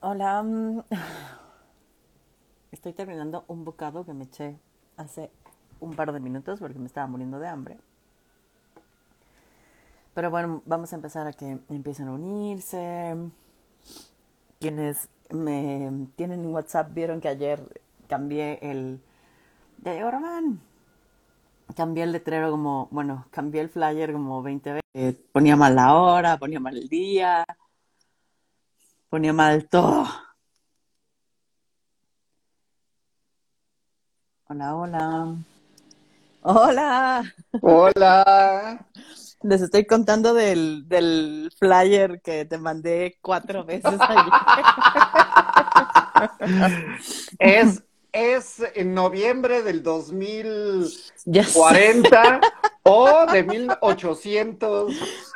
Hola. mm, Estoy terminando un bocado que me eché hace un par de minutos porque me estaba muriendo de hambre. Pero bueno, vamos a empezar a que empiecen a unirse. Quienes me tienen en WhatsApp vieron que ayer cambié el... Ya llegó Román. Cambié el letrero como, bueno, cambié el flyer como 20 veces. Ponía mal la hora, ponía mal el día, ponía mal todo. Hola, hola. Hola. Hola. Les estoy contando del, del flyer que te mandé cuatro veces ayer. Es, es en noviembre del 2040 Ya sé. o de 1800.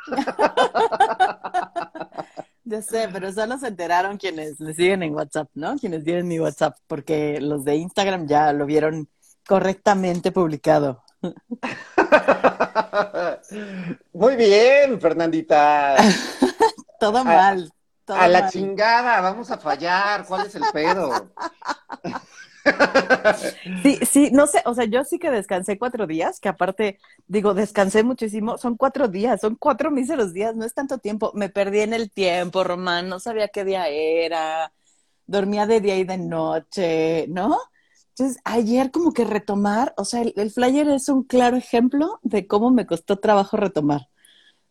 Ya sé, pero solo se enteraron quienes le siguen en WhatsApp, ¿no? Quienes tienen mi WhatsApp, porque los de Instagram ya lo vieron correctamente publicado. Muy bien, Fernandita. Todo A, mal, todo a la chingada, vamos a fallar. ¿Cuál es el pedo? Sí, sí, no sé, o sea, yo sí que descansé cuatro días, que aparte, digo, descansé muchísimo, son cuatro días, son cuatro míseros días, no es tanto tiempo, me perdí en el tiempo, Román, no sabía qué día era, dormía de día y de noche, ¿no? Entonces, ayer como que retomar, o sea, el, el flyer es un claro ejemplo de cómo me costó trabajo retomar.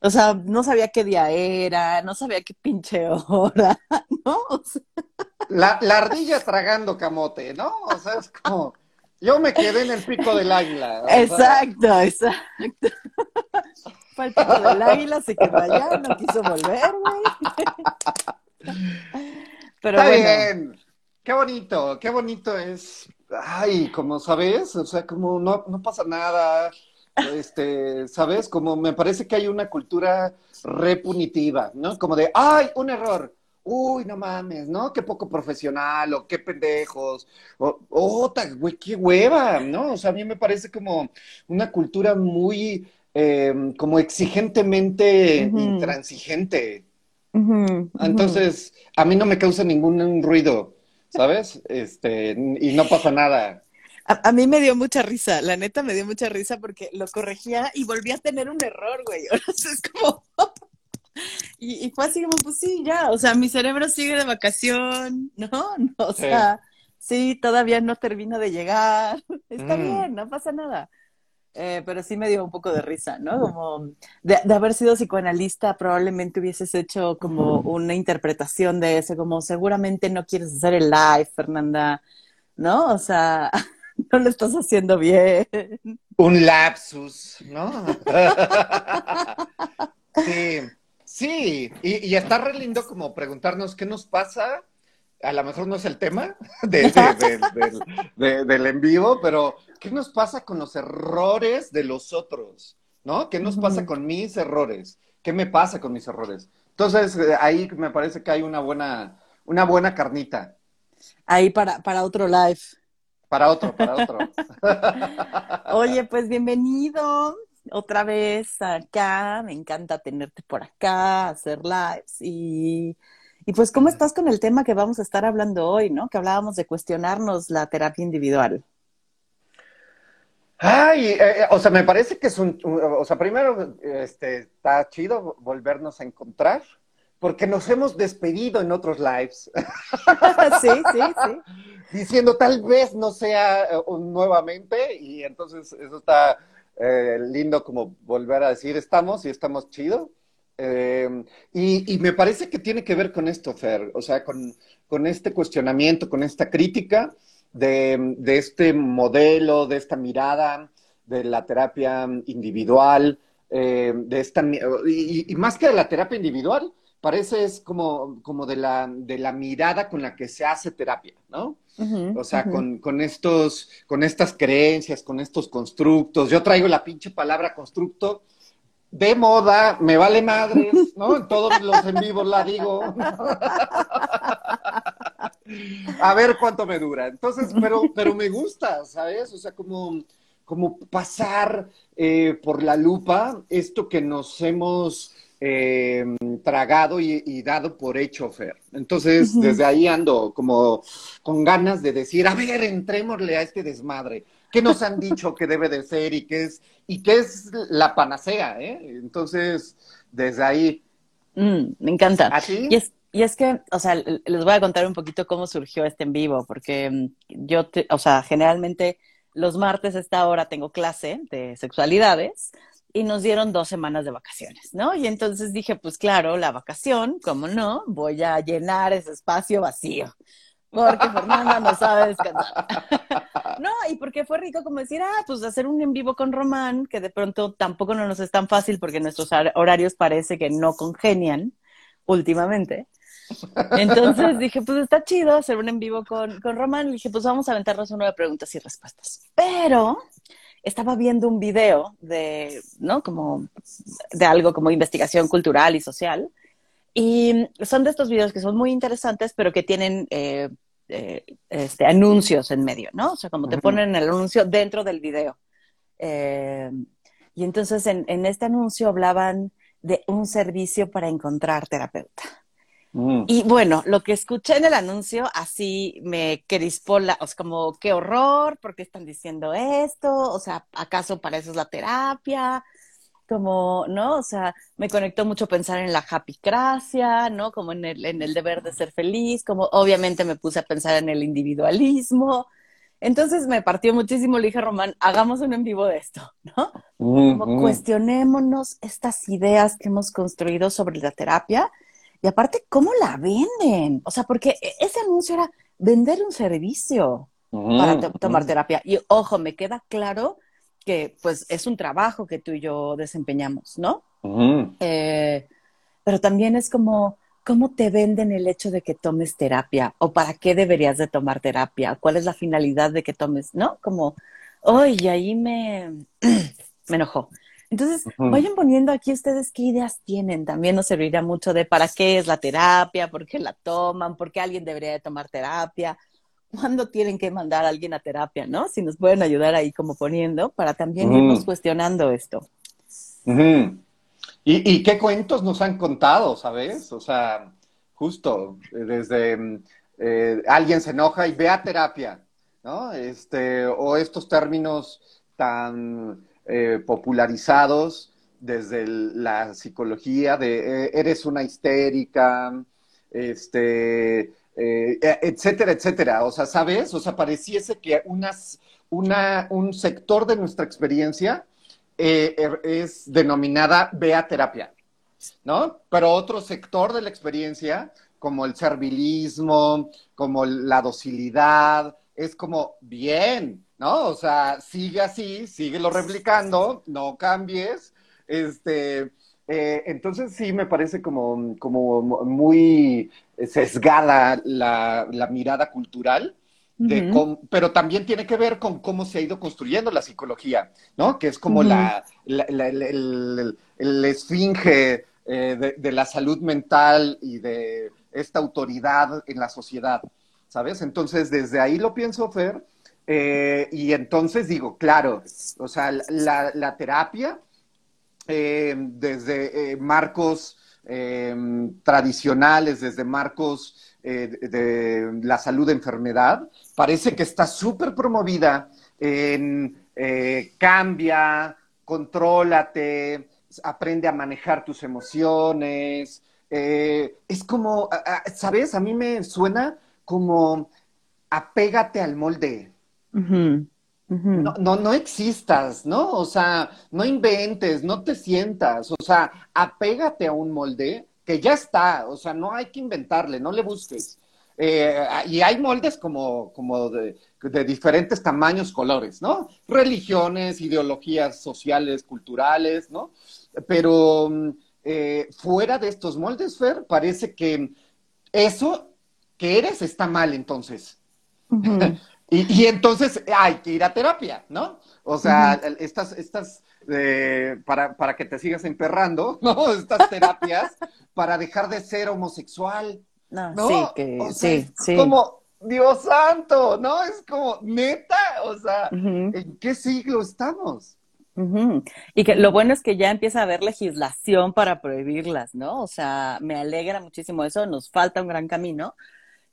O sea, no sabía qué día era, no sabía qué pinche hora, ¿no? O sea, La, la ardilla tragando camote, ¿no? O sea, es como. Yo me quedé en el pico del águila. Sea, exacto, exacto. Fue el pico del águila, se quedó allá, no quiso volver, güey. Pero está bueno, bien. Qué bonito, qué bonito es. Ay, como sabes, o sea, como no, no pasa nada. Este, ¿sabes? Como me parece que hay una cultura repunitiva, ¿no? Como de, ay, un error. Uy, no mames, ¿no? Qué poco profesional, o qué pendejos, o, oh, güey, qué hueva, ¿no? O sea, a mí me parece como una cultura muy, eh, como exigentemente intransigente. Entonces, a mí no me causa ningún ruido, ¿sabes? Este, y no pasa nada. A, a mí me dio mucha risa, la neta me dio mucha risa porque lo corregía y volví a tener un error, güey. O sea, es como, y, y fue así como, pues sí, ya, o sea, mi cerebro sigue de vacación, ¿no? No, o Sí. sea, sí, todavía no termino de llegar, está Mm. bien, no pasa nada. Eh, pero sí me dio un poco de risa, ¿no? Como de, de haber sido psicoanalista, probablemente hubieses hecho como una interpretación de eso, como seguramente no quieres hacer el live, Fernanda, ¿no? O sea, no lo estás haciendo bien. Un lapsus, ¿no? Sí, sí, y, y está re lindo como preguntarnos qué nos pasa. A lo mejor no es el tema de, de- de- del de- del en vivo, pero ¿qué nos pasa con los errores de los otros? ¿No? ¿Qué nos pasa con mis errores? ¿Qué me pasa con mis errores? Entonces, eh, ahí me parece que hay una buena, una buena carnita Ahí para, para otro live. Para otro, para otro. Oye, pues bienvenido otra vez acá. Me encanta tenerte por acá, hacer lives. Y, y pues, ¿cómo estás con el tema que vamos a estar hablando hoy, ¿no? Que hablábamos de cuestionarnos la terapia individual. Ay, eh, eh, o sea, me parece que es un, un- o sea, primero, este, está chido volvernos a encontrar, porque nos hemos despedido en otros lives, Sí, sí, sí. diciendo tal vez no sea eh, nuevamente, y entonces eso está eh, lindo como volver a decir estamos y estamos chido. Eh, y, y me parece que tiene que ver con esto, Fer, o sea, con, con este cuestionamiento, con esta crítica de, de este modelo, de esta mirada de la terapia individual, eh, de esta, y más que de la terapia individual, parece es como, como de la, de la mirada con la que se hace terapia, ¿no? O sea, con, con estos, con estas creencias, con estos constructos. Yo traigo la pinche palabra constructo de moda, me vale madres, ¿no? En todos los en vivos la digo. A ver cuánto me dura. Entonces, pero, pero me gusta, ¿sabes? O sea, como, como pasar eh, por la lupa esto que nos hemos eh, tragado y, dado por hecho, Fer. Entonces, desde ahí ando como con ganas de decir, a ver, entrémosle a este desmadre. ¿Qué nos han dicho que debe de ser y qué es, y qué es la panacea? ¿eh? Entonces, desde ahí. Mm, me encanta. Y es, y es que, o sea, les voy a contar un poquito cómo surgió este en vivo, porque mm, yo, o sea, generalmente los martes a esta hora tengo clase de sexualidades y nos dieron dos semanas de vacaciones, ¿no? Y entonces dije, pues claro, la vacación, ¿cómo no? Voy a llenar ese espacio vacío, porque Fernanda no sabe descansar. no, y porque fue rico como decir, ah, pues hacer un en vivo con Román, que de pronto tampoco no nos es tan fácil porque nuestros horarios parece que no congenian últimamente. Entonces dije, pues está chido hacer un en vivo con, con Román. Y dije, pues vamos a aventarnos una de preguntas y respuestas. Pero estaba viendo un video de, ¿no? Como de algo como investigación cultural y social. Y son de estos videos que son muy interesantes, pero que tienen eh, eh, este, anuncios en medio, ¿no? O sea, como te ponen el anuncio dentro del video. Eh, y entonces en, en, este anuncio hablaban de un servicio para encontrar terapeuta. Mm. Y bueno, lo que escuché en el anuncio así me crispó la, o sea, como qué horror, ¿por qué están diciendo esto? O sea, ¿acaso para eso es la terapia? Como, ¿no? O sea, me conectó mucho pensar en la happycracia, ¿no? Como en el, en el deber de ser feliz, como obviamente me puse a pensar en el individualismo. Entonces me partió muchísimo, le dije a Román, hagamos un en vivo de esto, ¿no? Mm, como mm. cuestionémonos estas ideas que hemos construido sobre la terapia y aparte, ¿cómo la venden? O sea, porque e, ese anuncio era vender un servicio para tomar terapia. Y ojo, me queda claro que pues es un trabajo que tú y yo desempeñamos, ¿no? Eh, pero también es como, ¿cómo te venden el hecho de que tomes terapia? ¿O para qué deberías de tomar terapia? ¿Cuál es la finalidad de que tomes? ¿No? Como, oye, ahí me, me enojó. Entonces, vayan poniendo aquí ustedes qué ideas tienen. También nos serviría mucho de para qué es la terapia, por qué la toman, por qué alguien debería de tomar terapia, cuándo tienen que mandar a alguien a terapia, ¿no? Si nos pueden ayudar ahí como poniendo para también irnos cuestionando esto. ¿Y, qué cuentos nos han contado, sabes? O sea, justo desde eh, alguien se enoja y ve a terapia, ¿no? Este, o estos términos tan eh, popularizados desde la psicología de eh, eres una histérica, este, eh, etcétera, etcétera. O sea, ¿sabes? O sea, pareciese que unas, una, un sector de nuestra experiencia er, es denominada vea terapia, ¿no? Pero otro sector de la experiencia, como el servilismo, como la docilidad, es como bien, ¿no? O sea, sigue así, síguelo replicando, no cambies. Este, eh, entonces sí me parece como, como muy sesgada la, mirada cultural. De pero también tiene que ver con cómo se ha ido construyendo la psicología, ¿no? Que es como la, el, esfinge eh, de, la salud mental y de esta autoridad en la sociedad, ¿sabes? Entonces, desde ahí lo pienso, Fer, eh, y entonces digo, claro, o sea, la, terapia eh, desde eh, marcos tradicionales, desde marcos de, la salud de enfermedad, parece que está súper promovida en cambia, contrólate, aprende a manejar tus emociones. es como, ¿sabes? A mí me suena como apégate al molde. No, no, no existas, ¿no? O sea, no inventes, no te sientas, o sea, apégate a un molde que ya está, o sea, no hay que inventarle, no le busques. Eh, y hay moldes como, como de, diferentes tamaños, colores, ¿no? Religiones, ideologías sociales, culturales, ¿no? Pero eh, fuera de estos moldes, Fer, parece que eso que eres está mal entonces. Y, entonces hay que ir a terapia, ¿no? O sea, estas, estas, eh, para, para que te sigas emperrando, ¿no? Estas terapias para dejar de ser homosexual. No, Sí, que, sí, sí. Como, Dios santo, ¿no? Es como, neta, o sea, ¿en qué siglo estamos? Y que lo bueno es que ya empieza a haber legislación para prohibirlas, ¿no? O sea, me alegra muchísimo eso, nos falta un gran camino,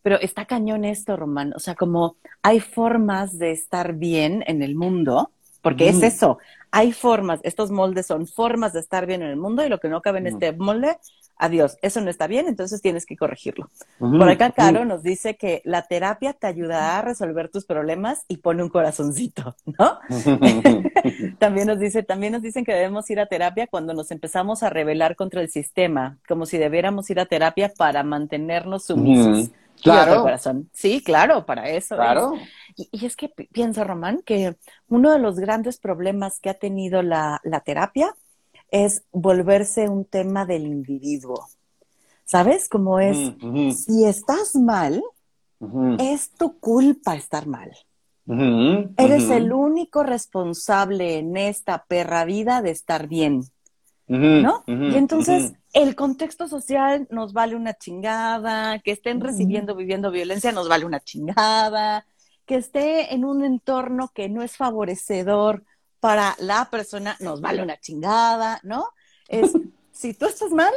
pero está cañón esto, Román. O sea, como hay formas de estar bien en el mundo, porque es eso, hay formas, estos moldes son formas de estar bien en el mundo y lo que no cabe en este molde adiós, eso no está bien, entonces tienes que corregirlo. Por acá Caro nos dice que la terapia te ayudará a resolver tus problemas y pone un corazoncito, ¿no? también nos dice, también nos dicen que debemos ir a terapia cuando nos empezamos a rebelar contra el sistema, como si debiéramos ir a terapia para mantenernos sumisos. Claro. Corazón. Sí, claro, para eso. Claro. Y, y, es que pienso, Román, que uno de los grandes problemas que ha tenido la, la terapia es volverse un tema del individuo. ¿Sabes? Como es, si estás mal, es tu culpa estar mal. Eres el único responsable en esta perra vida de estar bien. ¿No? y entonces el contexto social nos vale una chingada, que estén recibiendo, viviendo violencia nos vale una chingada, que esté en un entorno que no es favorecedor para la persona nos vale una chingada, ¿no? Es, si tú estás mal,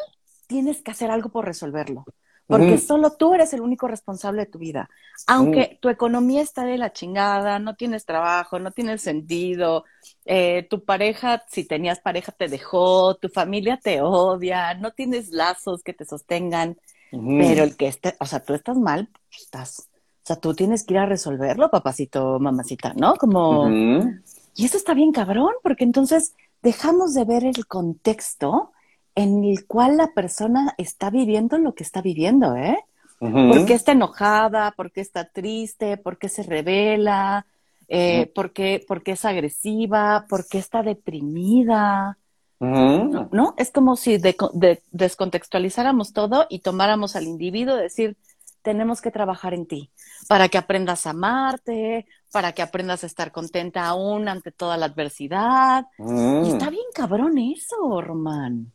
tienes que hacer algo por resolverlo, porque solo tú eres el único responsable de tu vida. Aunque tu economía está de la chingada, no tienes trabajo, no tienes sentido, eh, tu pareja, si tenías pareja, te dejó, tu familia te odia, no tienes lazos que te sostengan, pero el que esté, o sea, tú estás mal, estás. O sea, tú tienes que ir a resolverlo, papacito, mamacita, ¿no? Como, y eso está bien cabrón, porque entonces dejamos de ver el contexto en el cual la persona está viviendo lo que está viviendo, ¿eh? ¿Por qué está enojada? ¿Por qué está triste? ¿Por qué se revela? Eh, ¿por, qué, es agresiva? ¿Por qué está deprimida? ¿No? Es como si descontextualizáramos todo y tomáramos al individuo y decir, tenemos que trabajar en ti para que aprendas a amarte, para que aprendas a estar contenta aún ante toda la adversidad. Y está bien cabrón eso, Román.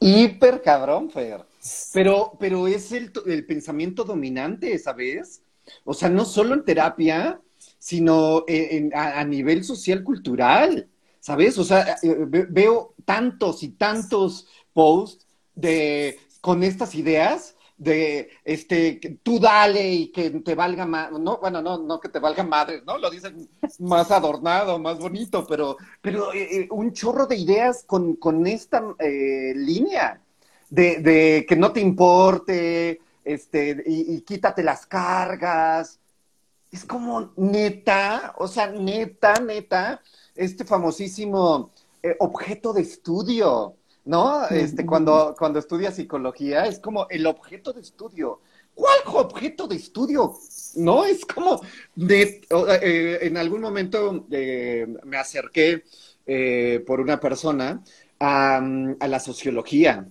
Hiper cabrón, Fer. Pero, pero es el, pensamiento dominante, ¿sabes? O sea, no solo en terapia, sino a, nivel social cultural, ¿sabes? O sea, eh, veo tantos y tantos posts de con estas ideas de este tú dale y que te valga más, no, bueno, no, no que te valga madre, ¿no? Lo dicen más adornado, más bonito, pero, pero eh, eh, un chorro de ideas con, con esta eh, línea de, de, que no te importe, este, y, y, quítate las cargas. Es como neta, o sea, neta, neta, este famosísimo objeto de estudio ¿no? Este, cuando, cuando estudias psicología, es como el objeto de estudio. ¿Cuál objeto de estudio? No, es como, de, eh, en algún momento eh, me acerqué eh, por una persona a, la sociología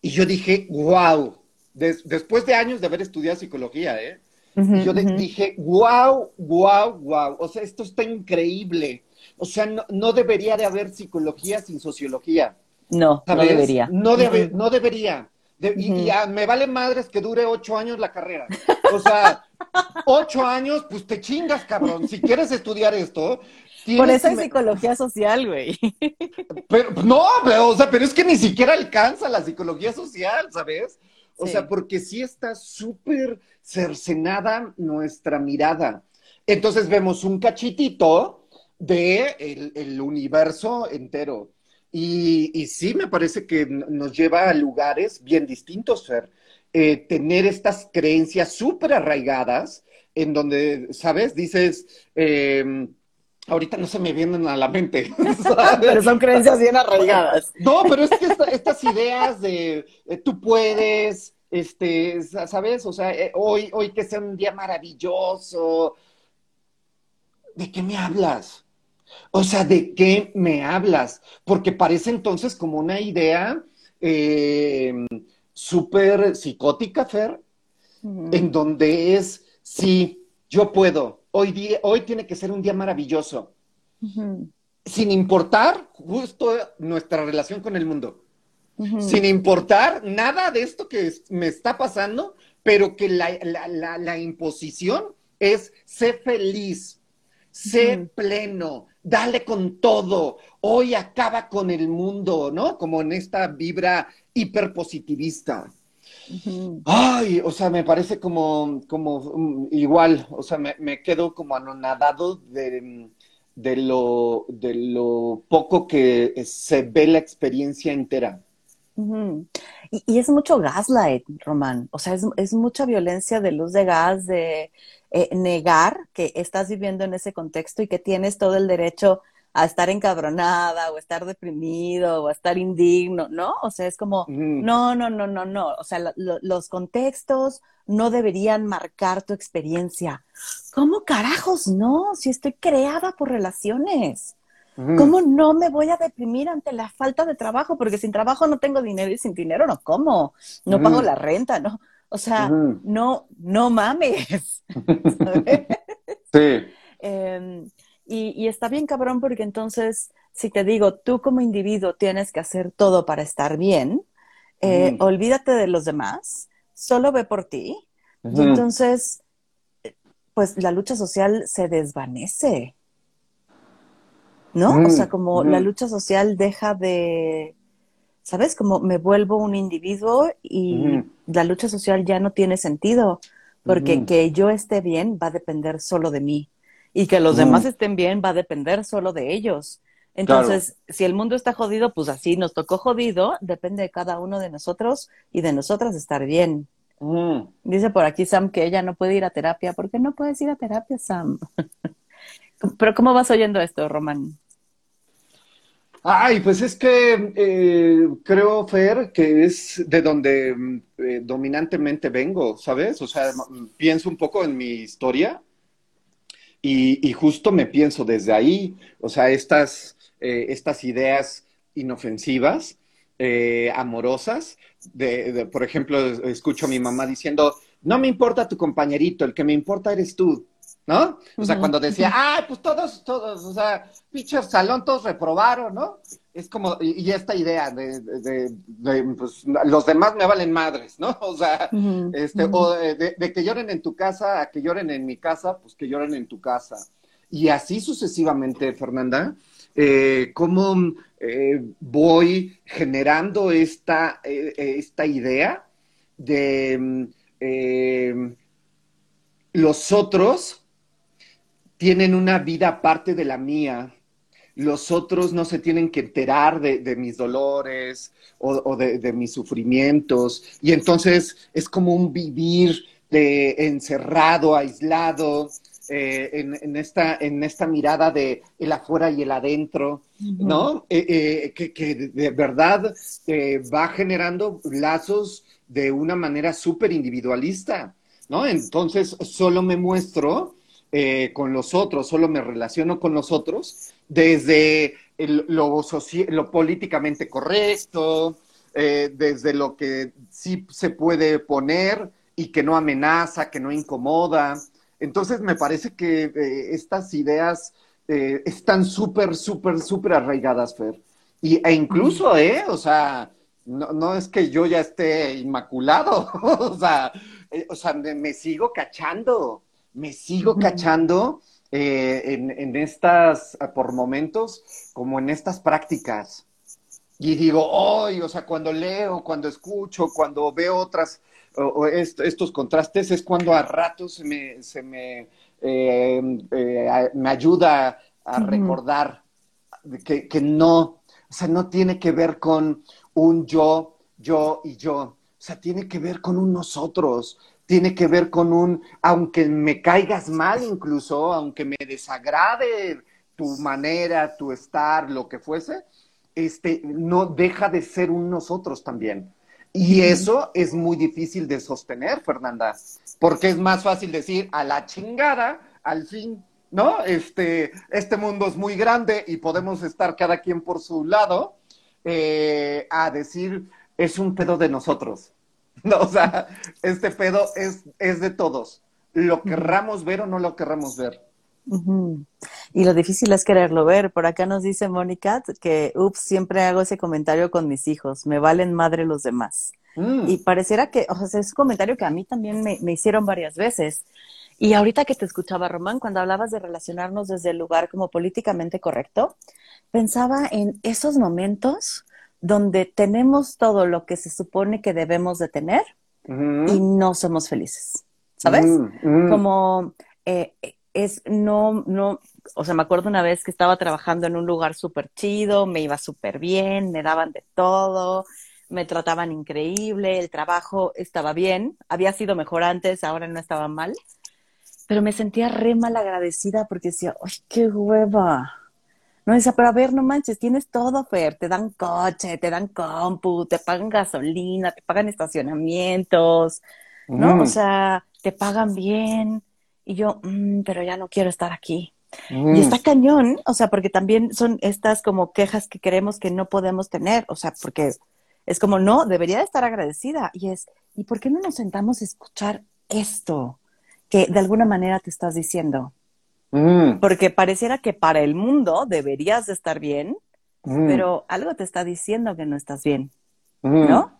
y yo dije, wow, después de años de haber estudiado psicología, ¿eh? yo dije, wow, wow, wow, o sea, esto está increíble. O sea, no, no debería de haber psicología sin sociología. No, no debería. No, no debería. y, me vale madres que dure ocho años la carrera. O sea, ocho años, pues te chingas, cabrón. Si quieres estudiar esto. Por eso es psicología social, güey. Pero, no, pero, o sea, pero es que ni siquiera alcanza la psicología social, ¿sabes? O sea, porque sí está súper cercenada nuestra mirada. Entonces vemos un cachitito de el universo entero. Y, sí, me parece que nos lleva a lugares bien distintos, Fer. Eh, tener estas creencias súper arraigadas, en donde, ¿sabes? Dices, em, ahorita no se me vienen a la mente. pero son creencias bien arraigadas. No, pero es que estas ideas de eh, tú puedes, este, ¿sabes? O sea, eh, hoy, hoy que sea un día maravilloso. ¿De qué me hablas? O sea, ¿de qué me hablas? Porque parece entonces como una idea eh, súper psicótica, Fer, en donde es, sí, yo puedo, hoy, día, hoy tiene que ser un día maravilloso, sin importar justo nuestra relación con el mundo, sin importar nada de esto que me está pasando, pero que la, la imposición es sé feliz, sé pleno, dale con todo, hoy acaba con el mundo, ¿no? Como en esta vibra hiperpositivista. Ay, o sea, me parece como, como um, igual, o sea, me, quedo como anonadado de, de, lo, de lo poco que se ve la experiencia entera. y, es mucho gaslight, Román. O sea, es, mucha violencia de luz de gas, de eh, negar que estás viviendo en ese contexto y que tienes todo el derecho a estar encabronada o a estar deprimido o a estar indigno, ¿no? O sea, es como, no, no, no, no, no. O sea, los contextos no deberían marcar tu experiencia. ¿Cómo carajos no? Si estoy creada por relaciones. ¿Cómo no me voy a deprimir ante la falta de trabajo? Porque sin trabajo no tengo dinero y sin dinero no como, no pago la renta, ¿no? O sea, no, no mames. sí. Em, y, está bien cabrón porque entonces, si te digo, tú como individuo tienes que hacer todo para estar bien, eh, olvídate de los demás, solo ve por ti. Y entonces, pues la lucha social se desvanece. ¿No? O sea, como la lucha social deja de, ¿sabes? Como me vuelvo un individuo y la lucha social ya no tiene sentido, porque que yo esté bien va a depender solo de mí y que los demás estén bien va a depender solo de ellos. Entonces, si el mundo está jodido, pues así nos tocó jodido, depende de cada uno de nosotros y de nosotras estar bien. Dice por aquí Sam que ella no puede ir a terapia. ¿Por qué no puedes ir a terapia, Sam? Pero ¿cómo vas oyendo esto, Román? Ay, pues es que eh, creo, Fer, que es de donde eh, dominantemente vengo, ¿sabes? O sea, pienso un poco en mi historia y, justo me pienso desde ahí, o sea, estas, eh, estas ideas inofensivas, amorosas, de, por ejemplo, escucho a mi mamá diciendo, no me importa tu compañerito, el que me importa eres tú. ¿No? O sea, cuando decía, ah, pues todos, todos, o sea, pinche salón, todos reprobaron, ¿no? Es como, y, esta idea de, de, pues, los demás me valen madres, ¿no? O sea, este, o de, que lloren en tu casa a que lloren en mi casa, pues que lloren en tu casa. Y así sucesivamente, Fernanda, eh, cómo eh, voy generando esta, eh, esta idea de los otros tienen una vida aparte de la mía. Los otros no se tienen que enterar de, mis dolores o, de, mis sufrimientos. Y entonces es como un vivir de, encerrado, aislado, eh, en, esta, en esta mirada de el afuera y el adentro, ¿no? Eh, eh, que, que, de verdad va generando lazos de una manera súper individualista, ¿no? Entonces solo me muestro eh, con los otros, solo me relaciono con los otros desde lo, lo, políticamente correcto, eh, desde lo que sí se puede poner y que no amenaza, que no incomoda. Entonces me parece que eh, estas ideas están súper, súper, súper arraigadas, Fer. Y, e incluso, ¿eh? O sea, no, no, es que yo ya esté inmaculado, o sea, o sea, me sigo cachando me sigo cachando eh, en, estas, ah, por momentos, como en estas prácticas. Y digo, hoy, o sea, cuando leo, cuando escucho, cuando veo otras, o, estos contrastes, es cuando a ratos se me, se me, em, eh, me ayuda a recordar que, que no, o sea, no tiene que ver con un yo, yo y yo. O sea, tiene que ver con un nosotros, tiene que ver con un, aunque me caigas mal incluso, aunque me desagrade tu manera, tu estar, lo que fuese, este, no deja de ser un nosotros también. Y eso es muy difícil de sostener, Fernanda, porque es más fácil decir a la chingada, al fin, ¿no? Este, este mundo es muy grande y podemos estar cada quien por su lado, eh, a decir, es un pedo de nosotros. No, o sea, este pedo es, es de todos. Lo querramos ver o no lo querramos ver. Y lo difícil es quererlo ver. Por acá nos dice Mónica que, ups, siempre hago ese comentario con mis hijos, me valen madre los demás. Mm. Y pareciera que, o sea, es un comentario que a mí también me, me hicieron varias veces. Y ahorita que te escuchaba, Román, cuando hablabas de relacionarnos desde el lugar como políticamente correcto, pensaba en esos momentos donde tenemos todo lo que se supone que debemos de tener y no somos felices, ¿sabes? Como eh, es no, no, o sea, me acuerdo una vez que estaba trabajando en un lugar súper chido, me iba súper bien, me daban de todo, me trataban increíble, el trabajo estaba bien, había sido mejor antes, ahora no estaba mal, pero me sentía re mal agradecida porque decía, ¡ay, qué hueva! No decía, pero a ver, no manches, tienes todo, Fer, te dan coche, te dan compu, te pagan gasolina, te pagan estacionamientos, ¿no? O sea, te pagan bien. Y yo, mm, pero ya no quiero estar aquí. Y mm. está cañón, o sea, porque también son estas como quejas que queremos que no podemos tener, o sea, porque es como, no, debería de estar agradecida. Y es, ¿y por qué no nos sentamos a escuchar esto que de alguna manera te estás diciendo? Mm. Porque pareciera que para el mundo deberías de estar bien, pero algo te está diciendo que no estás bien, ¿no?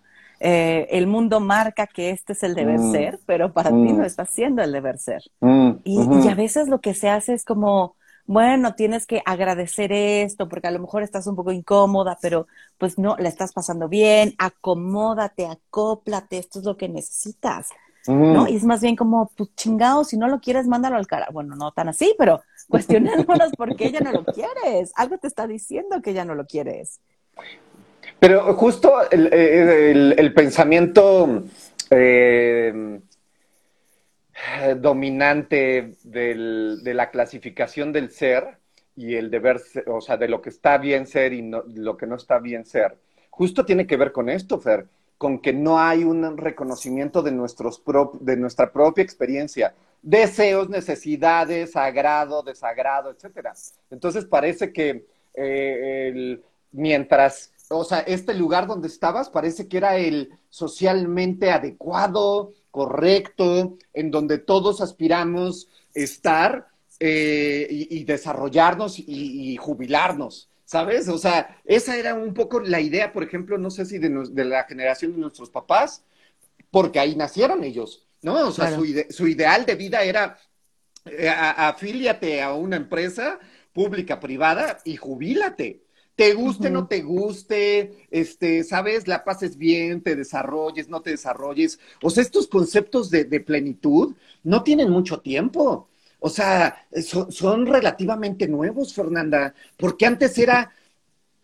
Eh, el mundo marca que este es el deber mm. ser, pero para ti no mm. está siendo el deber ser. Mm. Y, a veces lo que se hace es como, bueno, tienes que agradecer esto porque a lo mejor estás un poco incómoda, pero pues no, la estás pasando bien, acomódate, acóplate, esto es lo que necesitas. ¿No? Y es más bien como, pues chingado, si no lo quieres, mándalo al cara. Bueno, no tan así, pero cuestionémonos por qué ya no lo quieres. Algo te está diciendo que ya no lo quieres. Pero justo el, pensamiento eh, dominante de la clasificación del ser y el deber, o sea, de lo que está bien ser y lo que no está bien ser, justo tiene que ver con esto, Fer, con que no hay un reconocimiento de, nuestros de nuestra propia experiencia, deseos, necesidades, agrado, desagrado, etcétera. Entonces parece que eh, mientras o sea, este lugar donde estabas parece que era el socialmente adecuado, correcto, en donde todos aspiramos estar eh, y, desarrollarnos y, jubilarnos, ¿sabes? O sea, esa era un poco la idea, por ejemplo, no sé si de, la generación de nuestros papás, porque ahí nacieron ellos, ¿no? O sea, su, ideal de vida era eh, afíliate a una empresa pública, privada y jubílate te guste, no te guste, este, sabes, la pases bien, te desarrolles, no te desarrolles. O sea, estos conceptos de, plenitud no tienen mucho tiempo. O sea, son, relativamente nuevos, Fernanda, porque antes era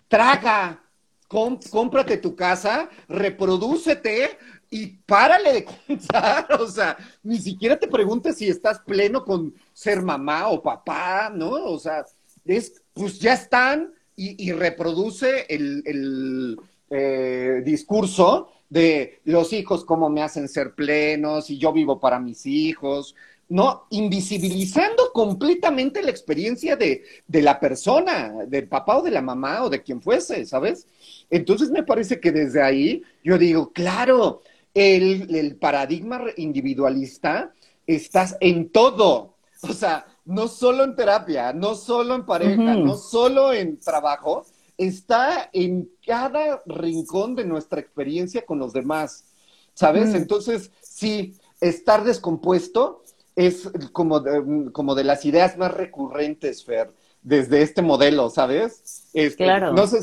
traga, cómprate tu casa, reprodúcete y párale de contar. O sea, ni siquiera te preguntes si estás pleno con ser mamá o papá, ¿no? O sea, es, pues ya están, y, reproduce el, eh, discurso de los hijos, cómo me hacen ser plenos y yo vivo para mis hijos, ¿no? Invisibilizando completamente la experiencia de, la persona, del papá o de la mamá o de quien fuese, ¿sabes? Entonces me parece que desde ahí yo digo, claro, el, el paradigma individualista estás en todo. O sea, no solo en terapia, no solo en pareja, no solo en trabajo, está en cada rincón de nuestra experiencia con los demás, ¿sabes? Entonces, sí, estar descompuesto es como de, como de las ideas más recurrentes, Fer, desde este modelo, ¿sabes? Este, claro. No sé,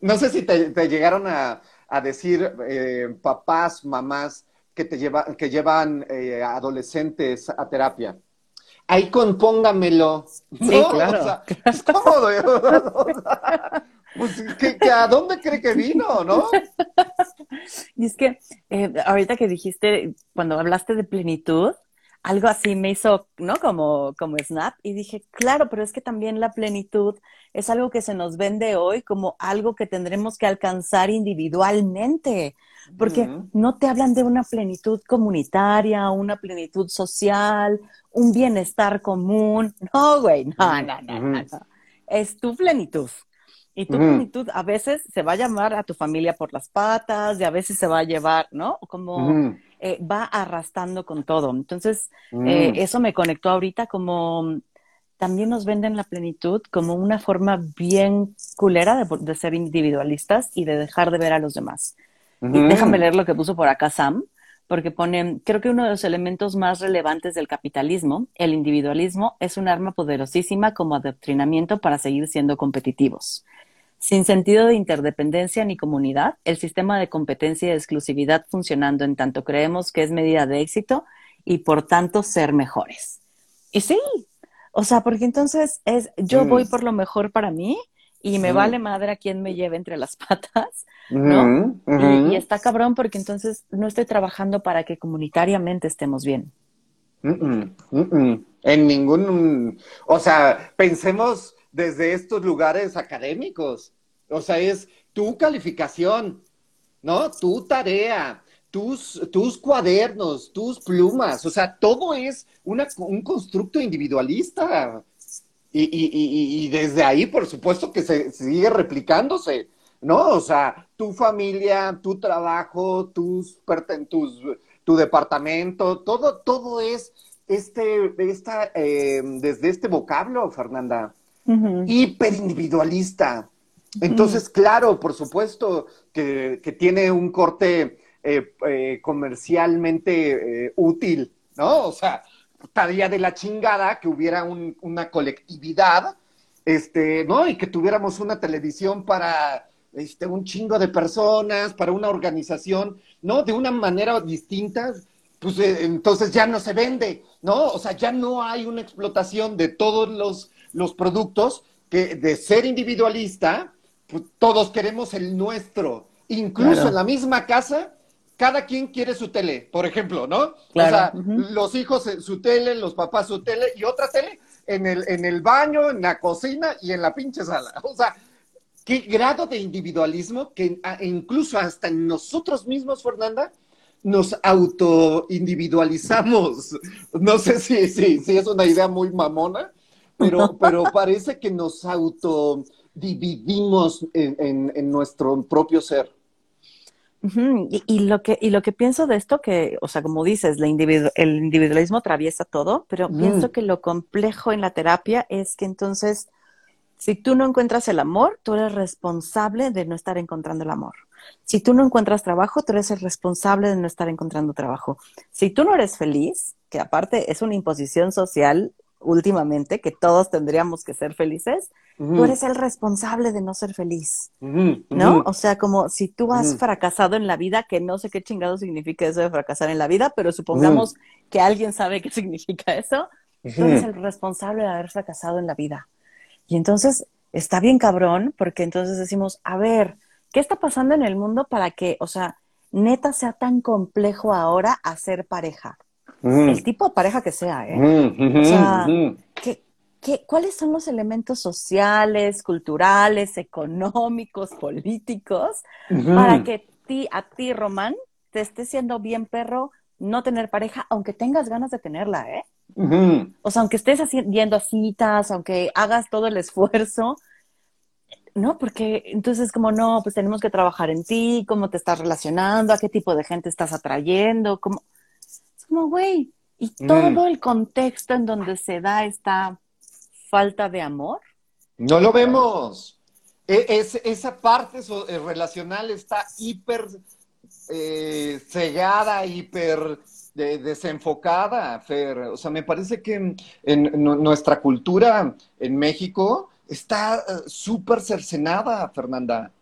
no sé si te, llegaron a, decir eh, papás, mamás que, te lleva, que llevan eh, adolescentes a terapia ahí compóngamelo. Sí, claro. es cómodo. pues, ¿a dónde cree que vino, no? Y es que eh, ahorita que dijiste, cuando hablaste de plenitud, algo así me hizo, ¿no? Como, como snap. Y dije, claro, pero es que también la plenitud es algo que se nos vende hoy como algo que tendremos que alcanzar individualmente. Porque no te hablan de una plenitud comunitaria, una plenitud social, un bienestar común. No, güey, no, no, no, no, Es tu plenitud. Y tu plenitud a veces se va a llamar a tu familia por las patas, y a veces se va a llevar, ¿no? Como eh, va arrastrando con todo. Entonces, eh, eso me conectó ahorita como también nos venden la plenitud como una forma bien culera de, de ser individualistas y de dejar de ver a los demás. Y déjame leer lo que puso por acá Sam, porque ponen, creo que uno de los elementos más relevantes del capitalismo, el individualismo, es un arma poderosísima como adoctrinamiento para seguir siendo competitivos. Sin sentido de interdependencia ni comunidad, el sistema de competencia y exclusividad funcionando en tanto creemos que es medida de éxito y por tanto ser mejores. Y sí, o sea, porque entonces es yo voy por lo mejor para mí y me vale madre a quien me lleve entre las patas, ¿no? Y, está cabrón porque entonces no estoy trabajando para que comunitariamente estemos bien. en ningún, o sea, pensemos desde estos lugares académicos, o sea, es tu calificación, ¿no? Tu tarea, tus, tus cuadernos, tus plumas, o sea, todo es un constructo individualista. Y, desde ahí, por supuesto, que se sigue replicándose, ¿no? O sea, tu familia, tu trabajo, tus, tus tu departamento, todo, todo es este, esta, eh, desde este vocablo, Fernanda, hiperindividualista. Entonces, claro, por supuesto que, tiene un corte eh, eh, comercialmente útil, ¿no? O sea, estaría de la chingada que hubiera una colectividad, este, ¿no? Y que tuviéramos una televisión para este, un chingo de personas, para una organización, ¿no? De una manera distinta, pues eh, entonces ya no se vende, ¿no? O sea, ya no hay una explotación de todos los, los productos que de ser individualista, todos queremos el nuestro. Incluso en la misma casa, cada quien quiere su tele, por ejemplo, ¿no? O sea, los hijos su tele, los papás su tele y otra tele en el, en el baño, en la cocina y en la pinche sala. O sea, qué grado de individualismo que incluso hasta nosotros mismos, Fernanda, nos auto-individualizamos. No sé si, si, si es una idea muy mamona, pero, pero parece que nos auto-dividimos en, en nuestro propio ser y, lo que, y lo que pienso de esto, que, o sea, como dices, el individualismo atraviesa todo, pero pienso que lo complejo en la terapia es que entonces, si tú no encuentras el amor, tú eres responsable de no estar encontrando el amor. Si tú no encuentras trabajo, tú eres el responsable de no estar encontrando trabajo. Si tú no eres feliz, que aparte es una imposición social últimamente, que todos tendríamos que ser felices, tú eres el responsable de no ser feliz, ¿no? O sea, como si tú has fracasado en la vida, que no sé qué chingado significa eso de fracasar en la vida, pero supongamos que alguien sabe qué significa eso, tú eres el responsable de haber fracasado en la vida. Y entonces está bien cabrón, porque entonces decimos, a ver, ¿qué está pasando en el mundo para que, o sea, neta sea tan complejo ahora hacer pareja? el tipo de pareja que sea, ¿eh? o sea, cuáles son los elementos sociales, culturales, económicos, políticos, para que ti, a ti, Román, te esté siendo bien perro no tener pareja, aunque tengas ganas de tenerla, ¿eh? O sea, aunque estés yendo a citas, aunque hagas todo el esfuerzo, ¿no? Porque entonces como, no, pues tenemos que trabajar en ti, cómo te estás relacionando, a qué tipo de gente estás atrayendo, cómo como, güey, y mm. todo el contexto en donde se da esta falta de amor. No lo vemos. E, es, esa parte eh, relacional está hiper eh, cegada, hiper desenfocada, Fer. O sea, me parece que en, nuestra cultura en México está eh, súper cercenada, Fernanda.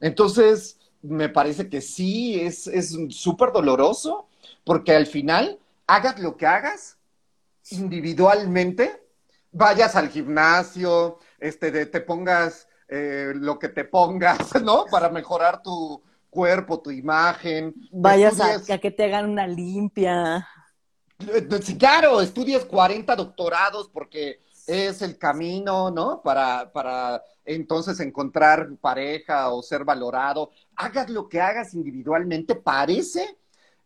Entonces, me parece que sí, es súper doloroso porque al final, hagas lo que hagas individualmente, vayas al gimnasio, este, te pongas eh, lo que te pongas, ¿no? Para mejorar tu cuerpo, tu imagen. Vayas a, que te hagan una limpia. Eh, sí, claro, estudias 40 doctorados porque es el camino, ¿no? Para, para entonces encontrar pareja o ser valorado. Hagas lo que hagas individualmente, parece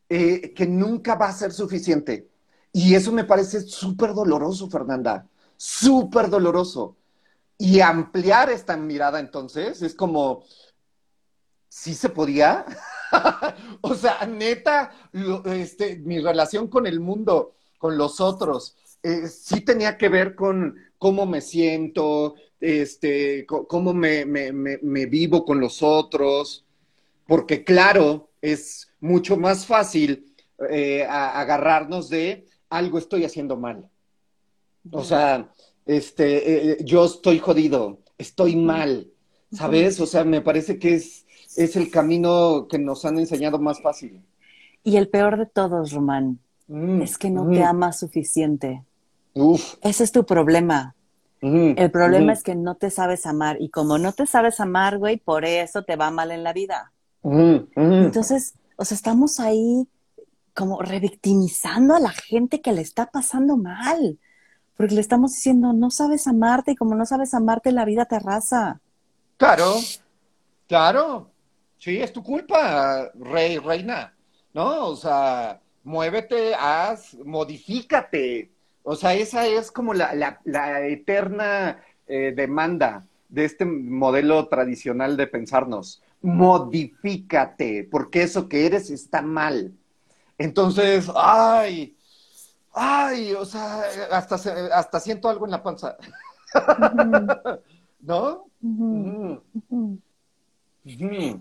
eh, que nunca va a ser suficiente. Y eso me parece súper doloroso, Fernanda, súper doloroso. Y ampliar esta mirada entonces es como, ¿sí se podía? o sea, neta, este, mi relación con el mundo, con los otros, eh, sí tenía que ver con cómo me siento, este, cómo me, me vivo con los otros, porque claro, es mucho más fácil eh, agarrarnos de algo estoy haciendo mal. O sea, este, eh, yo estoy jodido, estoy mal, ¿sabes? O sea, me parece que es, es el camino que nos han enseñado más fácil. Y el peor de todos, Román, mm, es que no te mm. amas suficiente. Uf. Ese es tu problema. El problema es que no te sabes amar y como no te sabes amar, güey, por eso te va mal en la vida. Entonces, o sea, estamos ahí como revictimizando a la gente que le está pasando mal, porque le estamos diciendo, no sabes amarte y como no sabes amarte, la vida te arrasa. Claro, claro, sí, es tu culpa, rey, reina, ¿no? O sea, muévete, haz, modifícate, o sea, esa es como la, la, eterna eh, demanda de este modelo tradicional de pensarnos. Modifícate, porque eso que eres está mal. Entonces, ay, ay, o sea, hasta, hasta siento algo en la panza. ¿No?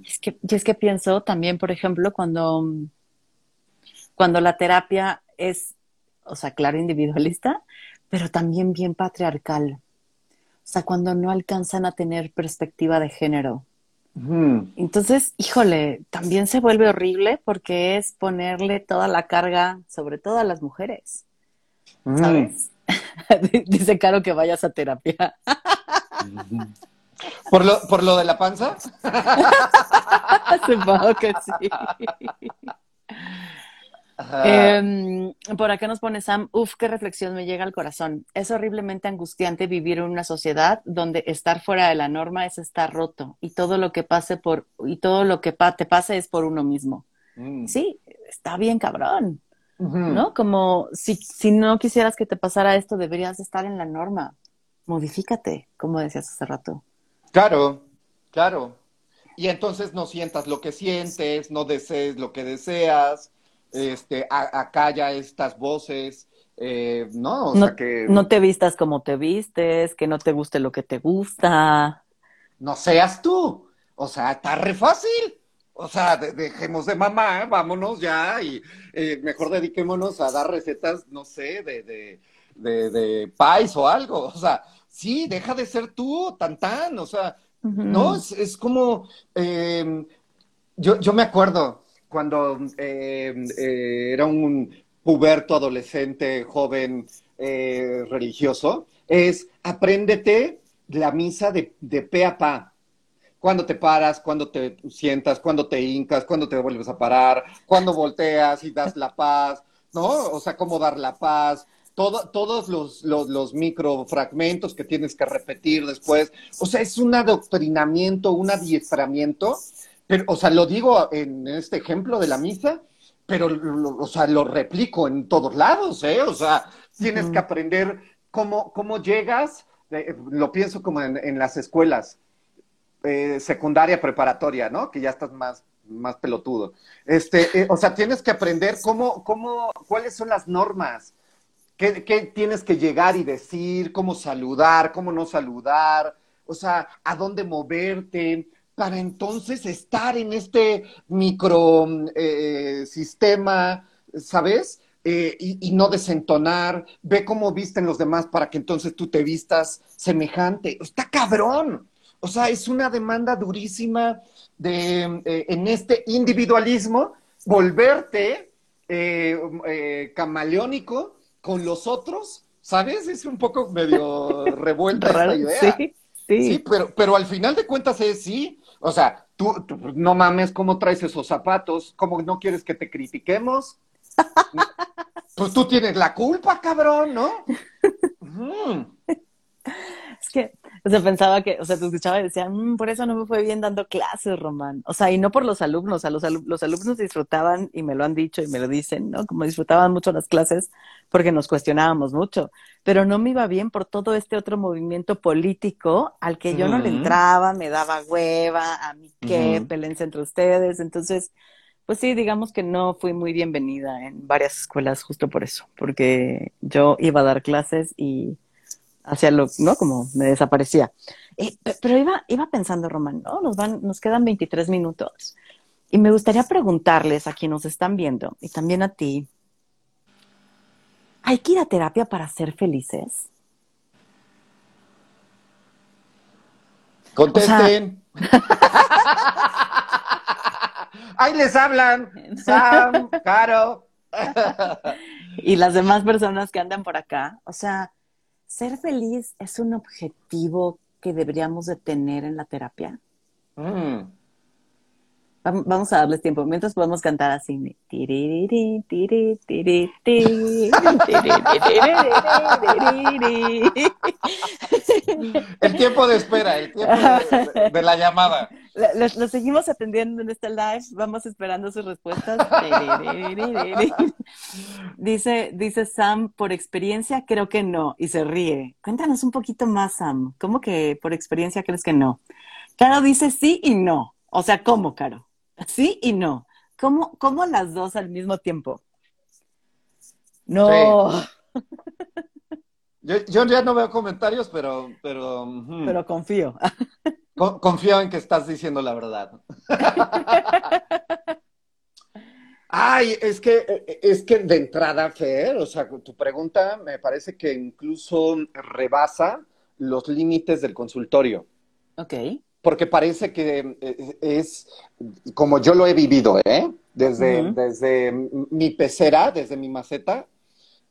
Es que, y es que pienso también, por ejemplo, cuando, cuando la terapia es o sea, claro, individualista, pero también bien patriarcal. O sea, cuando no alcanzan a tener perspectiva de género. Entonces, híjole, también se vuelve horrible porque es ponerle toda la carga, sobre todo a las mujeres. ¿Sabes? Dice Caro que vayas a terapia. ¿Por lo, ¿Por lo de la panza? Supongo que sí. Eh, por acá nos pone Sam, uf, qué reflexión me llega al corazón. Es horriblemente angustiante vivir en una sociedad donde estar fuera de la norma es estar roto y todo lo que pase por y todo lo que te pase es por uno mismo. Mm. Sí, está bien cabrón. ¿No? Como si, si no quisieras que te pasara esto, deberías estar en la norma. Modifícate, como decías hace rato. Claro, claro. Y entonces no sientas lo que sientes, no desees lo que deseas, este, acalla estas voces, eh, ¿no? O no, sea que... No te vistas como te vistes, que no te guste lo que te gusta. No seas tú. O sea, está re fácil. O sea, dejemos de mamá, vámonos ya y eh, mejor dediquémonos a dar recetas, no sé, de, de, de, de pais o algo. O sea, sí, deja de ser tú, tan tan. O sea, no, es, como, eh, yo, yo me acuerdo, cuando eh, eh, era un puberto, adolescente, joven, eh, religioso, es apréndete la misa de, de pe a pa. Cuando te paras, cuando te sientas, cuando te hincas, cuando te vuelves a parar, cuando volteas y das la paz, ¿no? O sea, cómo dar la paz, todo, todos los, los, los microfragmentos que tienes que repetir después. O sea, es un adoctrinamiento, un adiestramiento pero, o sea, lo digo en este ejemplo de la misa, pero, o sea, lo replico en todos lados, ¿eh? O sea, tienes que aprender cómo, cómo llegas, eh, lo pienso como en, las escuelas, eh, secundaria, preparatoria, ¿no? Que ya estás más, más pelotudo. Este, eh, o sea, tienes que aprender cómo, cómo, cuáles son las normas, qué, qué tienes que llegar y decir, cómo saludar, cómo no saludar, o sea, a dónde moverte, para entonces estar en este microsistema, eh, sistema, ¿sabes? Eh, y, no desentonar, ve cómo visten los demás para que entonces tú te vistas semejante. Está cabrón. O sea, es una demanda durísima de, eh, en este individualismo, volverte camaleónico con los otros, ¿sabes? Es un poco medio revuelta esta idea. Sí, sí. sí pero, pero al final de cuentas es sí, o sea, tú, no mames, ¿cómo traes esos zapatos? ¿Cómo no quieres que te critiquemos? pues tú tienes la culpa, cabrón, ¿no? Que, o sea, pensaba que, o sea, te escuchaba y decía, mm, por eso no me fue bien dando clases, Román. O sea, y no por los alumnos, o sea, los, los alumnos disfrutaban, y me lo han dicho y me lo dicen, ¿no? Como disfrutaban mucho las clases porque nos cuestionábamos mucho, pero no me iba bien por todo este otro movimiento político al que yo no le entraba, me daba hueva, a mí qué, uh entre ustedes. Entonces, pues sí, digamos que no fui muy bienvenida en varias escuelas justo por eso, porque yo iba a dar clases y hacia lo, ¿no? Como me desaparecía. Eh, pero iba, iba pensando, Román, ¿no? Nos van, nos quedan 23 minutos. Y me gustaría preguntarles a quienes nos están viendo y también a ti, ¿hay que ir a terapia para ser felices? Contesten. Ahí les hablan. Sam, Caro. y las demás personas que andan por acá. O sea, ser feliz es un objetivo que deberíamos de tener en la terapia. Mm. Vamos a darles tiempo. Mientras podemos cantar así. El tiempo de espera, el tiempo de, la llamada. Lo, seguimos atendiendo en este live. Vamos esperando sus respuestas. dice, dice Sam, por experiencia creo que no. Y se ríe. Cuéntanos un poquito más, Sam. ¿Cómo que por experiencia crees que no? Caro dice sí y no. O sea, ¿cómo, Caro? Sí y no. ¿Cómo, cómo las dos al mismo tiempo? No. Yo, yo, ya no veo comentarios, pero... Pero, pero confío. confío en que estás diciendo la verdad. Ay, es que, es que de entrada, Fer, o sea, tu pregunta me parece que incluso rebasa los límites del consultorio. Ok porque parece que eh, es como yo lo he vivido, ¿eh? Desde, desde mi pecera, desde mi maceta,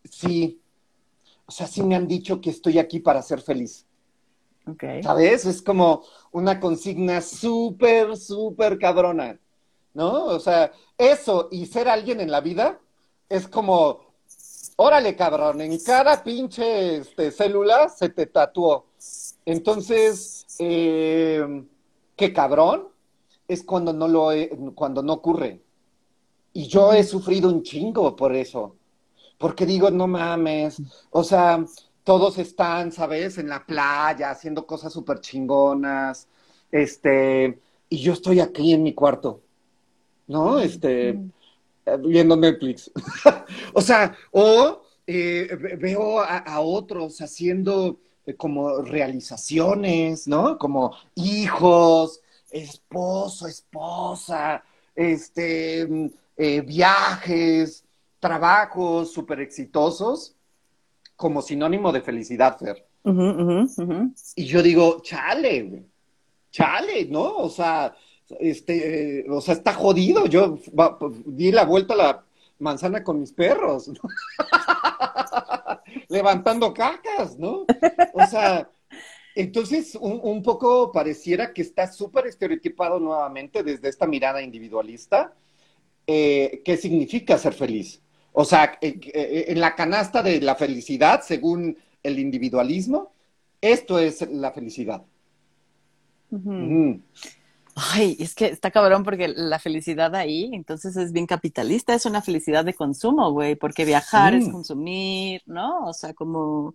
sí, o sea, sí me han dicho que estoy aquí para ser feliz. Okay. ¿Sabes? Es como una consigna súper, súper cabrona, ¿no? O sea, eso y ser alguien en la vida es como, órale, cabrón, en cada pinche este, célula se te tatuó. Entonces, eh, qué cabrón es cuando no lo cuando no ocurre. Y yo he sufrido un chingo por eso. Porque digo, no mames, o sea, todos están, ¿sabes? En la playa haciendo cosas súper chingonas. Este, y yo estoy aquí en mi cuarto. ¿No? Este, viendo Netflix. o sea, o eh, veo a otros haciendo eh, como realizaciones, ¿no? Como hijos, esposo, esposa, este, mm, eh, viajes, trabajos súper exitosos, como sinónimo de felicidad, Fer. Y yo digo, chale, chale, ¿no? O sea, este, o sea, está jodido. Yo di la vuelta a la manzana con mis perros. ¿no? levantando cacas, ¿no? O sea, entonces un, poco pareciera que está súper estereotipado nuevamente desde esta mirada individualista. Eh, ¿Qué significa ser feliz? O sea, eh, eh, en la canasta de la felicidad, según el individualismo, esto es la felicidad. Ay, es que está cabrón porque la felicidad ahí, entonces es bien capitalista, es una felicidad de consumo, güey, porque viajar es consumir, ¿no? O sea, como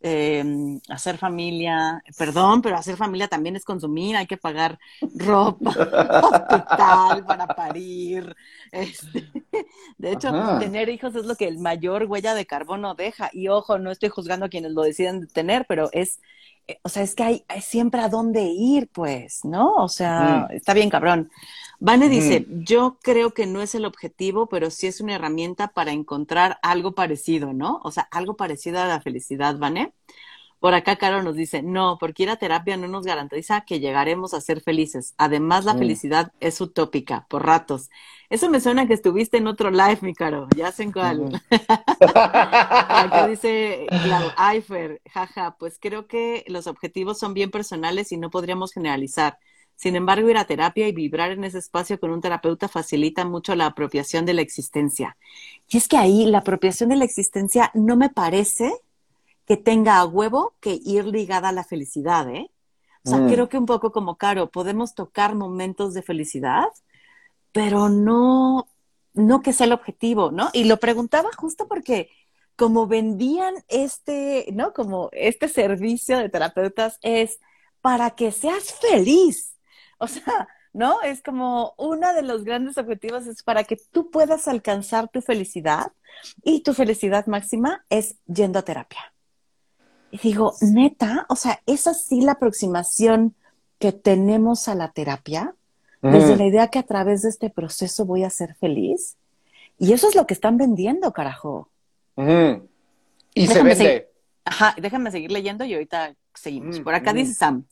em, hacer familia, perdón, pero hacer familia también es consumir, hay que pagar ropa, hospital para parir. Este, de hecho, tener hijos es lo que el mayor huella de carbono deja. Y ojo, no estoy juzgando a quienes lo deciden tener, pero es eh, o sea, es que hay, siempre a dónde ir, pues, ¿no? O sea, está bien cabrón. Vane dice, yo creo que no es el objetivo, pero sí es una herramienta para encontrar algo parecido, ¿no? O sea, algo parecido a la felicidad, Vane. Por acá, Caro nos dice, no, porque ir a terapia no nos garantiza que llegaremos a ser felices. Además, la mm. felicidad es utópica, por ratos. Eso me suena que estuviste en otro live, mi Caro. Ya sé en cuál. acá dice Clau Eifer, jaja, pues creo que los objetivos son bien personales y no podríamos generalizar. Sin embargo, ir a terapia y vibrar en ese espacio con un terapeuta facilita mucho la apropiación de la existencia. Y es que ahí la apropiación de la existencia no me parece que tenga a huevo que ir ligada a la felicidad, ¿eh? O sea, mm. creo que un poco como Caro, podemos tocar momentos de felicidad, pero no, no que sea el objetivo, ¿no? Y lo preguntaba justo porque como vendían este, ¿no? Como este servicio de terapeutas es para que seas feliz. O sea, ¿no? Es como uno de los grandes objetivos es para que tú puedas alcanzar tu felicidad y tu felicidad máxima es yendo a terapia. Y digo, neta, o sea, ¿es así la aproximación que tenemos a la terapia? desde la idea que a través de este proceso voy a ser feliz. Y eso es lo que están vendiendo, carajo. Y se vende. Ajá, déjame seguir leyendo y ahorita seguimos. Por acá dice Sam,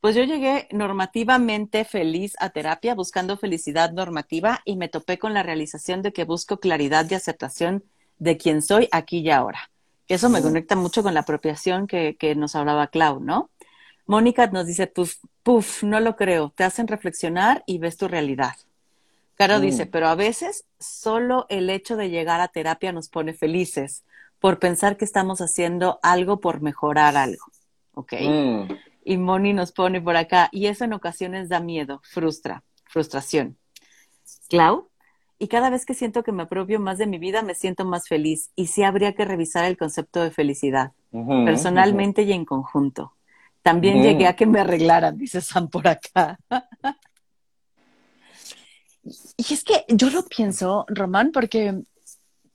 pues yo llegué normativamente feliz a terapia buscando felicidad normativa y me topé con la realización de que busco claridad y aceptación de quien soy aquí y ahora. Eso me conecta mucho con la apropiación que, que nos hablaba Clau, ¿no? Mónica nos dice, puf, puf, no lo creo, te hacen reflexionar y ves tu realidad. Caro mm. dice, pero a veces solo el hecho de llegar a terapia nos pone felices por pensar que estamos haciendo algo por mejorar algo. ¿Ok? Mm. Y Moni nos pone por acá, y eso en ocasiones da miedo, frustra, frustración. Clau, y cada vez que siento que me apropio más de mi vida, me siento más feliz. Y sí habría que revisar el concepto de felicidad, personalmente y en conjunto. También llegué a que me arreglaran, dice Sam por acá. y es que yo lo pienso, Román, porque,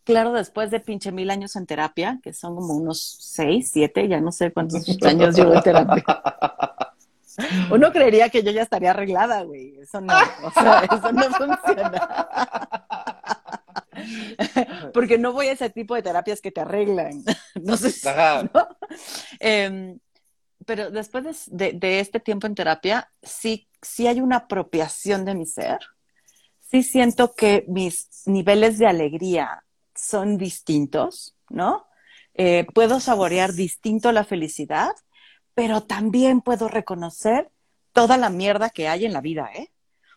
claro, después de pinche mil años en terapia, que son como unos seis, siete, ya no sé cuántos años llevo en terapia. Uno creería que yo ya estaría arreglada, güey. Eso no, o sea, eso no funciona. Porque no voy a ese tipo de terapias que te arreglan. No sé si, ¿no? Em, pero después de, este tiempo en terapia, sí, sí hay una apropiación de mi ser. Sí siento que mis niveles de alegría son distintos, ¿no? Eh, puedo saborear distinto la felicidad, pero también puedo reconocer toda la mierda que hay en la vida, ¿eh?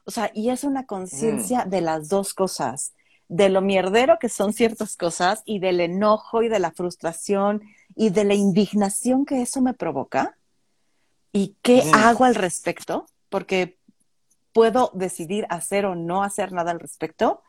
O sea, y es una conciencia mm. de las dos cosas, de lo mierdero que son ciertas cosas y del enojo y de la frustración y de la indignación que eso me provoca y qué hago al respecto, porque puedo decidir hacer o no hacer nada al respecto,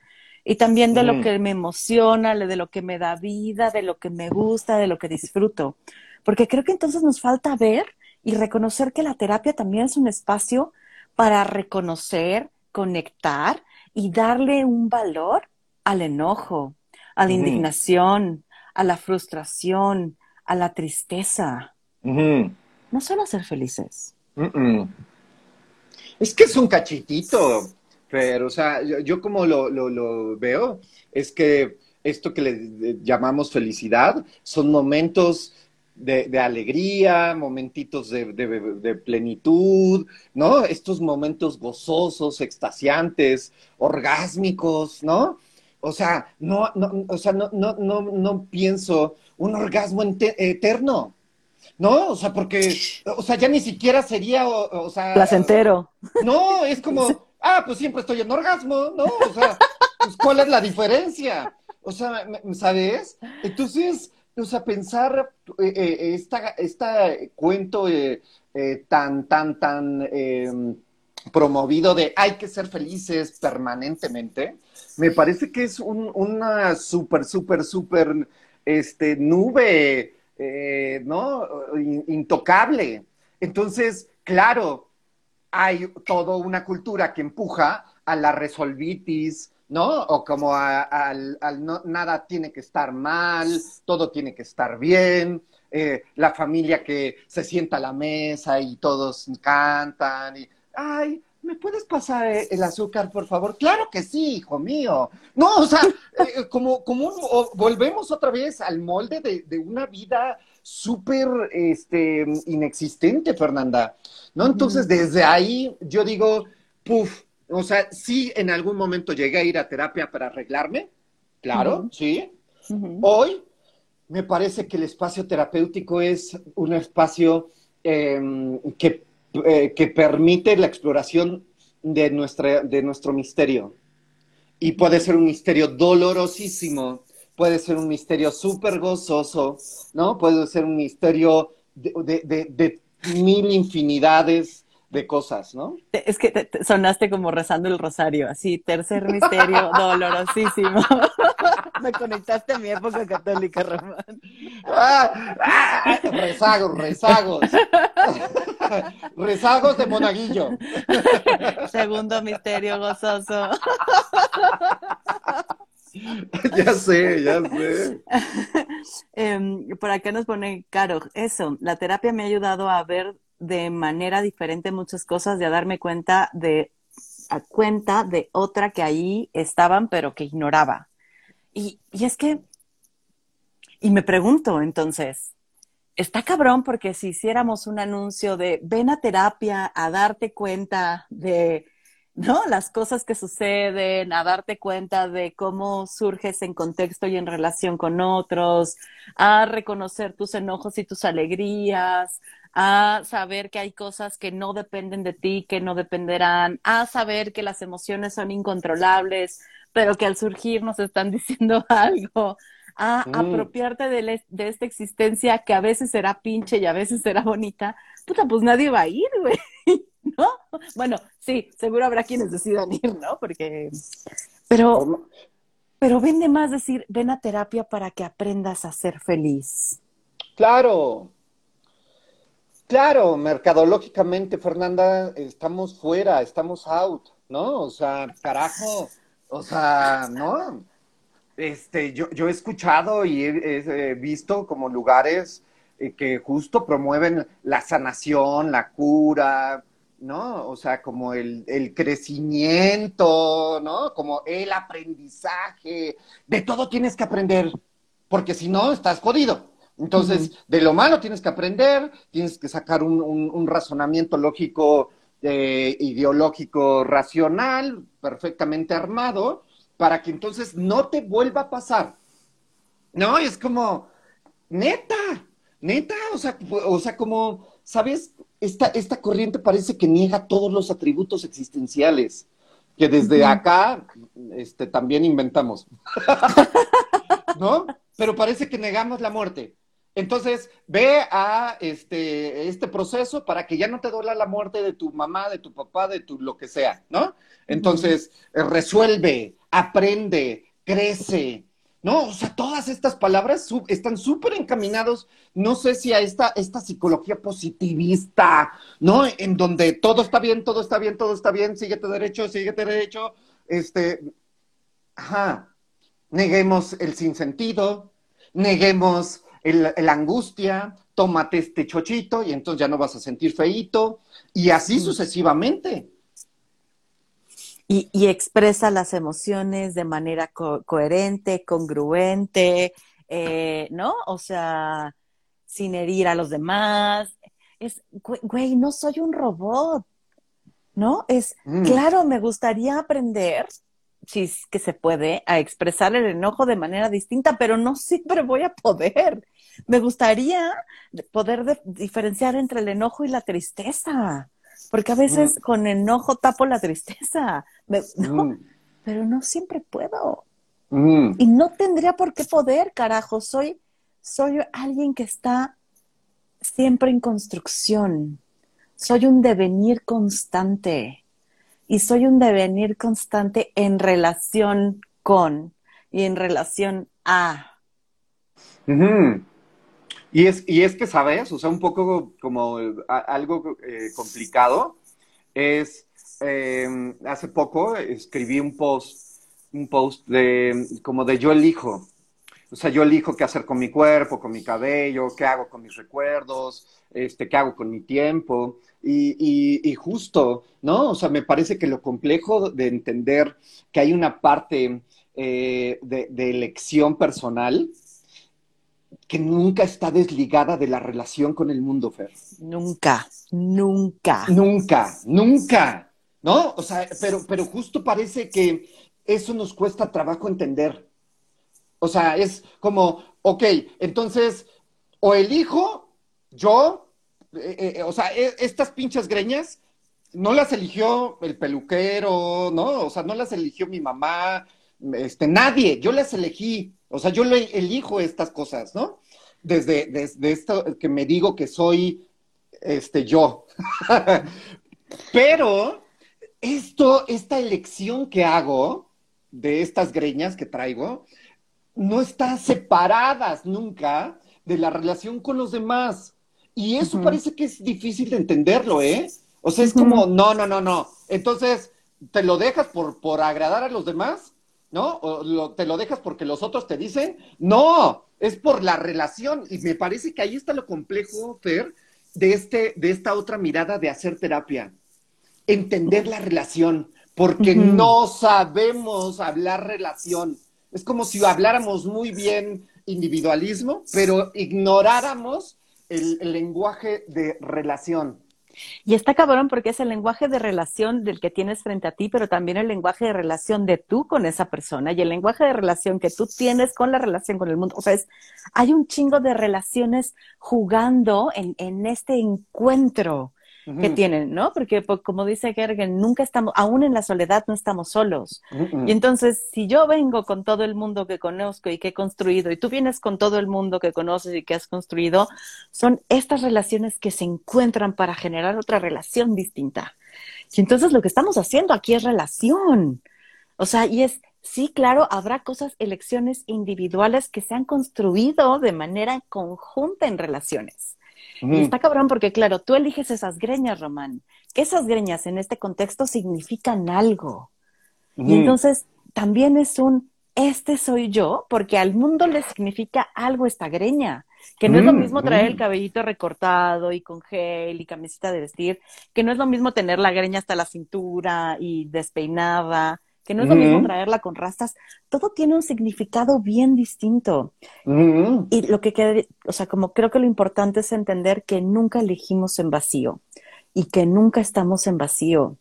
y también de lo que me emociona, de lo que me da vida, de lo que me gusta, de lo que disfruto. Porque creo que entonces nos falta ver y reconocer que la terapia también es un espacio para reconocer, conectar y darle un valor al enojo, a la indignación, a la frustración, a la tristeza. No solo ser felices. Es que es un cachitito, pero, o sea, yo, como lo, veo, es que esto que le llamamos felicidad son momentos de, alegría, momentitos de, plenitud, ¿no? Estos momentos gozosos, extasiantes, orgásmicos, ¿no? O sea, no, no, o sea, no, no, no, no pienso un orgasmo eterno. ¿no? O sea, porque, o sea, ya ni siquiera sería, o, sea... Placentero. No, es como, ah, pues siempre estoy en orgasmo, ¿no? O sea, pues ¿cuál es la diferencia? O sea, ¿sabes? Entonces, o sea, pensar eh, eh, esta, esta cuento eh, tan, tan, tan em, promovido de hay que ser felices permanentemente, me parece que es un, una súper, súper, súper, este, nube eh, ¿no? Intocable. Entonces, claro, hay toda una cultura que empuja a la resolvitis, ¿no? O como al, no, nada tiene que estar mal, todo tiene que estar bien, eh, la familia que se sienta a la mesa y todos cantan y, ay, ¿me puedes pasar eh, el azúcar, por favor? Claro que sí, hijo mío. No, o sea, eh, como, como volvemos otra vez al molde de, una vida súper este, inexistente, Fernanda. ¿No? Entonces, desde ahí yo digo, puf, o sea, sí en algún momento llegué a ir a terapia para arreglarme, claro, sí. Hoy me parece que el espacio terapéutico es un espacio em, que eh, que permite la exploración de, nuestra, de nuestro misterio. Y puede ser un misterio dolorosísimo, puede ser un misterio súper gozoso, ¿no? Puede ser un misterio de, mil infinidades de cosas, ¿no? Es que sonaste como rezando el rosario, así, tercer misterio dolorosísimo. Me conectaste a mi época católica, Román. Ah, ah, rezagos, rezagos. rezagos de monaguillo. Segundo misterio gozoso. ya sé, ya sé. Em, por acá nos pone Caro, eso, la terapia me ha ayudado a ver de manera diferente muchas cosas a darme cuenta de a cuenta de otra que ahí estaban, pero que ignoraba. Y, y es que, y me pregunto entonces, está cabrón porque si hiciéramos un anuncio de ven a terapia a darte cuenta de, ¿no? Las cosas que suceden, a darte cuenta de cómo surges en contexto y en relación con otros, a reconocer tus enojos y tus alegrías, a saber que hay cosas que no dependen de ti, que no dependerán, a saber que las emociones son incontrolables, pero que al surgir nos están diciendo algo, a mm. apropiarte de, de, esta existencia que a veces será pinche y a veces será bonita, puta, pues nadie va a ir, güey, ¿no? Bueno, sí, seguro habrá quienes decidan ir, ¿no? Porque, pero, pero vende más decir, ven a terapia para que aprendas a ser feliz. Claro, Claro, mercadológicamente, Fernanda, estamos fuera, estamos out, ¿no? O sea, carajo, o sea, ¿no? Este, yo, yo he escuchado y he, visto como lugares eh, que justo promueven la sanación, la cura, ¿no? O sea, como el, el, crecimiento, ¿no? Como el aprendizaje. De todo tienes que aprender, porque si no, estás jodido. Entonces, de lo malo tienes que aprender, tienes que sacar un, razonamiento lógico, eh, ideológico, racional, perfectamente armado, para que entonces no te vuelva a pasar. No, es como, neta, neta, o sea, o sea, como, ¿sabes? Esta, esta corriente parece que niega todos los atributos existenciales que desde acá este, también inventamos. ¿No? Pero parece que negamos la muerte. Entonces, ve a este, este proceso para que ya no te duela la muerte de tu mamá, de tu papá, de tu lo que sea, ¿no? Entonces, resuelve, aprende, crece, ¿no? O sea, todas estas palabras están súper encaminados, no sé si a esta, esta psicología positivista, ¿no? En donde todo está bien, todo está bien, todo está bien, síguete derecho, síguete derecho, este, ajá, neguemos el sinsentido, neguemos la angustia, tómate este chochito y entonces ya no vas a sentir feíto, y así sucesivamente. Y, y, expresa las emociones de manera coherente, congruente, eh, ¿no? O sea, sin herir a los demás. Es, güey, no soy un robot, ¿no? Es, mm. claro, me gustaría aprender si es que se puede, a expresar el enojo de manera distinta, pero no siempre voy a poder. Me gustaría poder diferenciar entre el enojo y la tristeza, porque a veces mm. con enojo tapo la tristeza, mm. pero no siempre puedo. Mm. Y no tendría por qué poder, carajo. Soy, soy alguien que está siempre en construcción. Soy un devenir constante y soy un devenir constante en relación con y en relación a. y, es, y es que, ¿sabes? O sea, un poco como algo eh, complicado es, em, hace poco escribí un post, un post de, como de yo elijo. O sea, yo elijo qué hacer con mi cuerpo, con mi cabello, qué hago con mis recuerdos, este, qué hago con mi tiempo. Y, y, justo, ¿no? O sea, me parece que lo complejo de entender que hay una parte eh, de, elección personal que nunca está desligada de la relación con el mundo, Fer. Nunca, nunca. Nunca, nunca, ¿no? O sea, pero, pero justo parece que eso nos cuesta trabajo entender. O sea, es como, ok, entonces, o elijo yo eh, eh, o sea, e, estas pinches greñas no las eligió el peluquero, ¿no? O sea, no las eligió mi mamá, este, nadie, yo las elegí, o sea, yo le elijo estas cosas, ¿no? Desde, desde esto que me digo que soy, este, yo. Pero esto, esta elección que hago de estas greñas que traigo, no está separadas nunca de la relación con los demás. Y eso parece que es difícil de entenderlo, ¿eh? O sea, es como, no, no, no, no. Entonces, ¿te lo dejas por, por agradar a los demás? ¿No? ¿O te lo dejas porque los otros te dicen? No, es por la relación. Y me parece que ahí está lo complejo, Fer, de, este, de esta otra mirada de hacer terapia. Entender la relación. porque no sabemos hablar relación. Es como si habláramos muy bien individualismo, pero ignoráramos el, el lenguaje de relación. Y está cabrón porque es el lenguaje de relación del que tienes frente a ti, pero también el lenguaje de relación de tú con esa persona y el lenguaje de relación que tú tienes con la relación con el mundo. O sea, es, hay un chingo de relaciones jugando en, en este encuentro que tienen, ¿no? Porque pues, como dice Gergen, nunca estamos, aún en la soledad no estamos solos. Y entonces, si yo vengo con todo el mundo que conozco y que he construido, y tú vienes con todo el mundo que conoces y que has construido, son estas relaciones que se encuentran para generar otra relación distinta. Y entonces lo que estamos haciendo aquí es relación. O sea, y es, sí, claro, habrá cosas, elecciones individuales que se han construido de manera conjunta en relaciones. Y está cabrón porque, claro, tú eliges esas greñas, Román. Esas greñas en este contexto significan algo. Y entonces también es un, este soy yo, porque al mundo le significa algo esta greña. Que no es lo mismo traer el cabellito recortado y con gel y camiseta de vestir, que no es lo mismo tener la greña hasta la cintura y despeinada, que no es lo mismo traerla con rastas, todo tiene un significado bien distinto. Y lo que queda, o sea, como creo que lo importante es entender que nunca elegimos en vacío y que nunca estamos en vacío.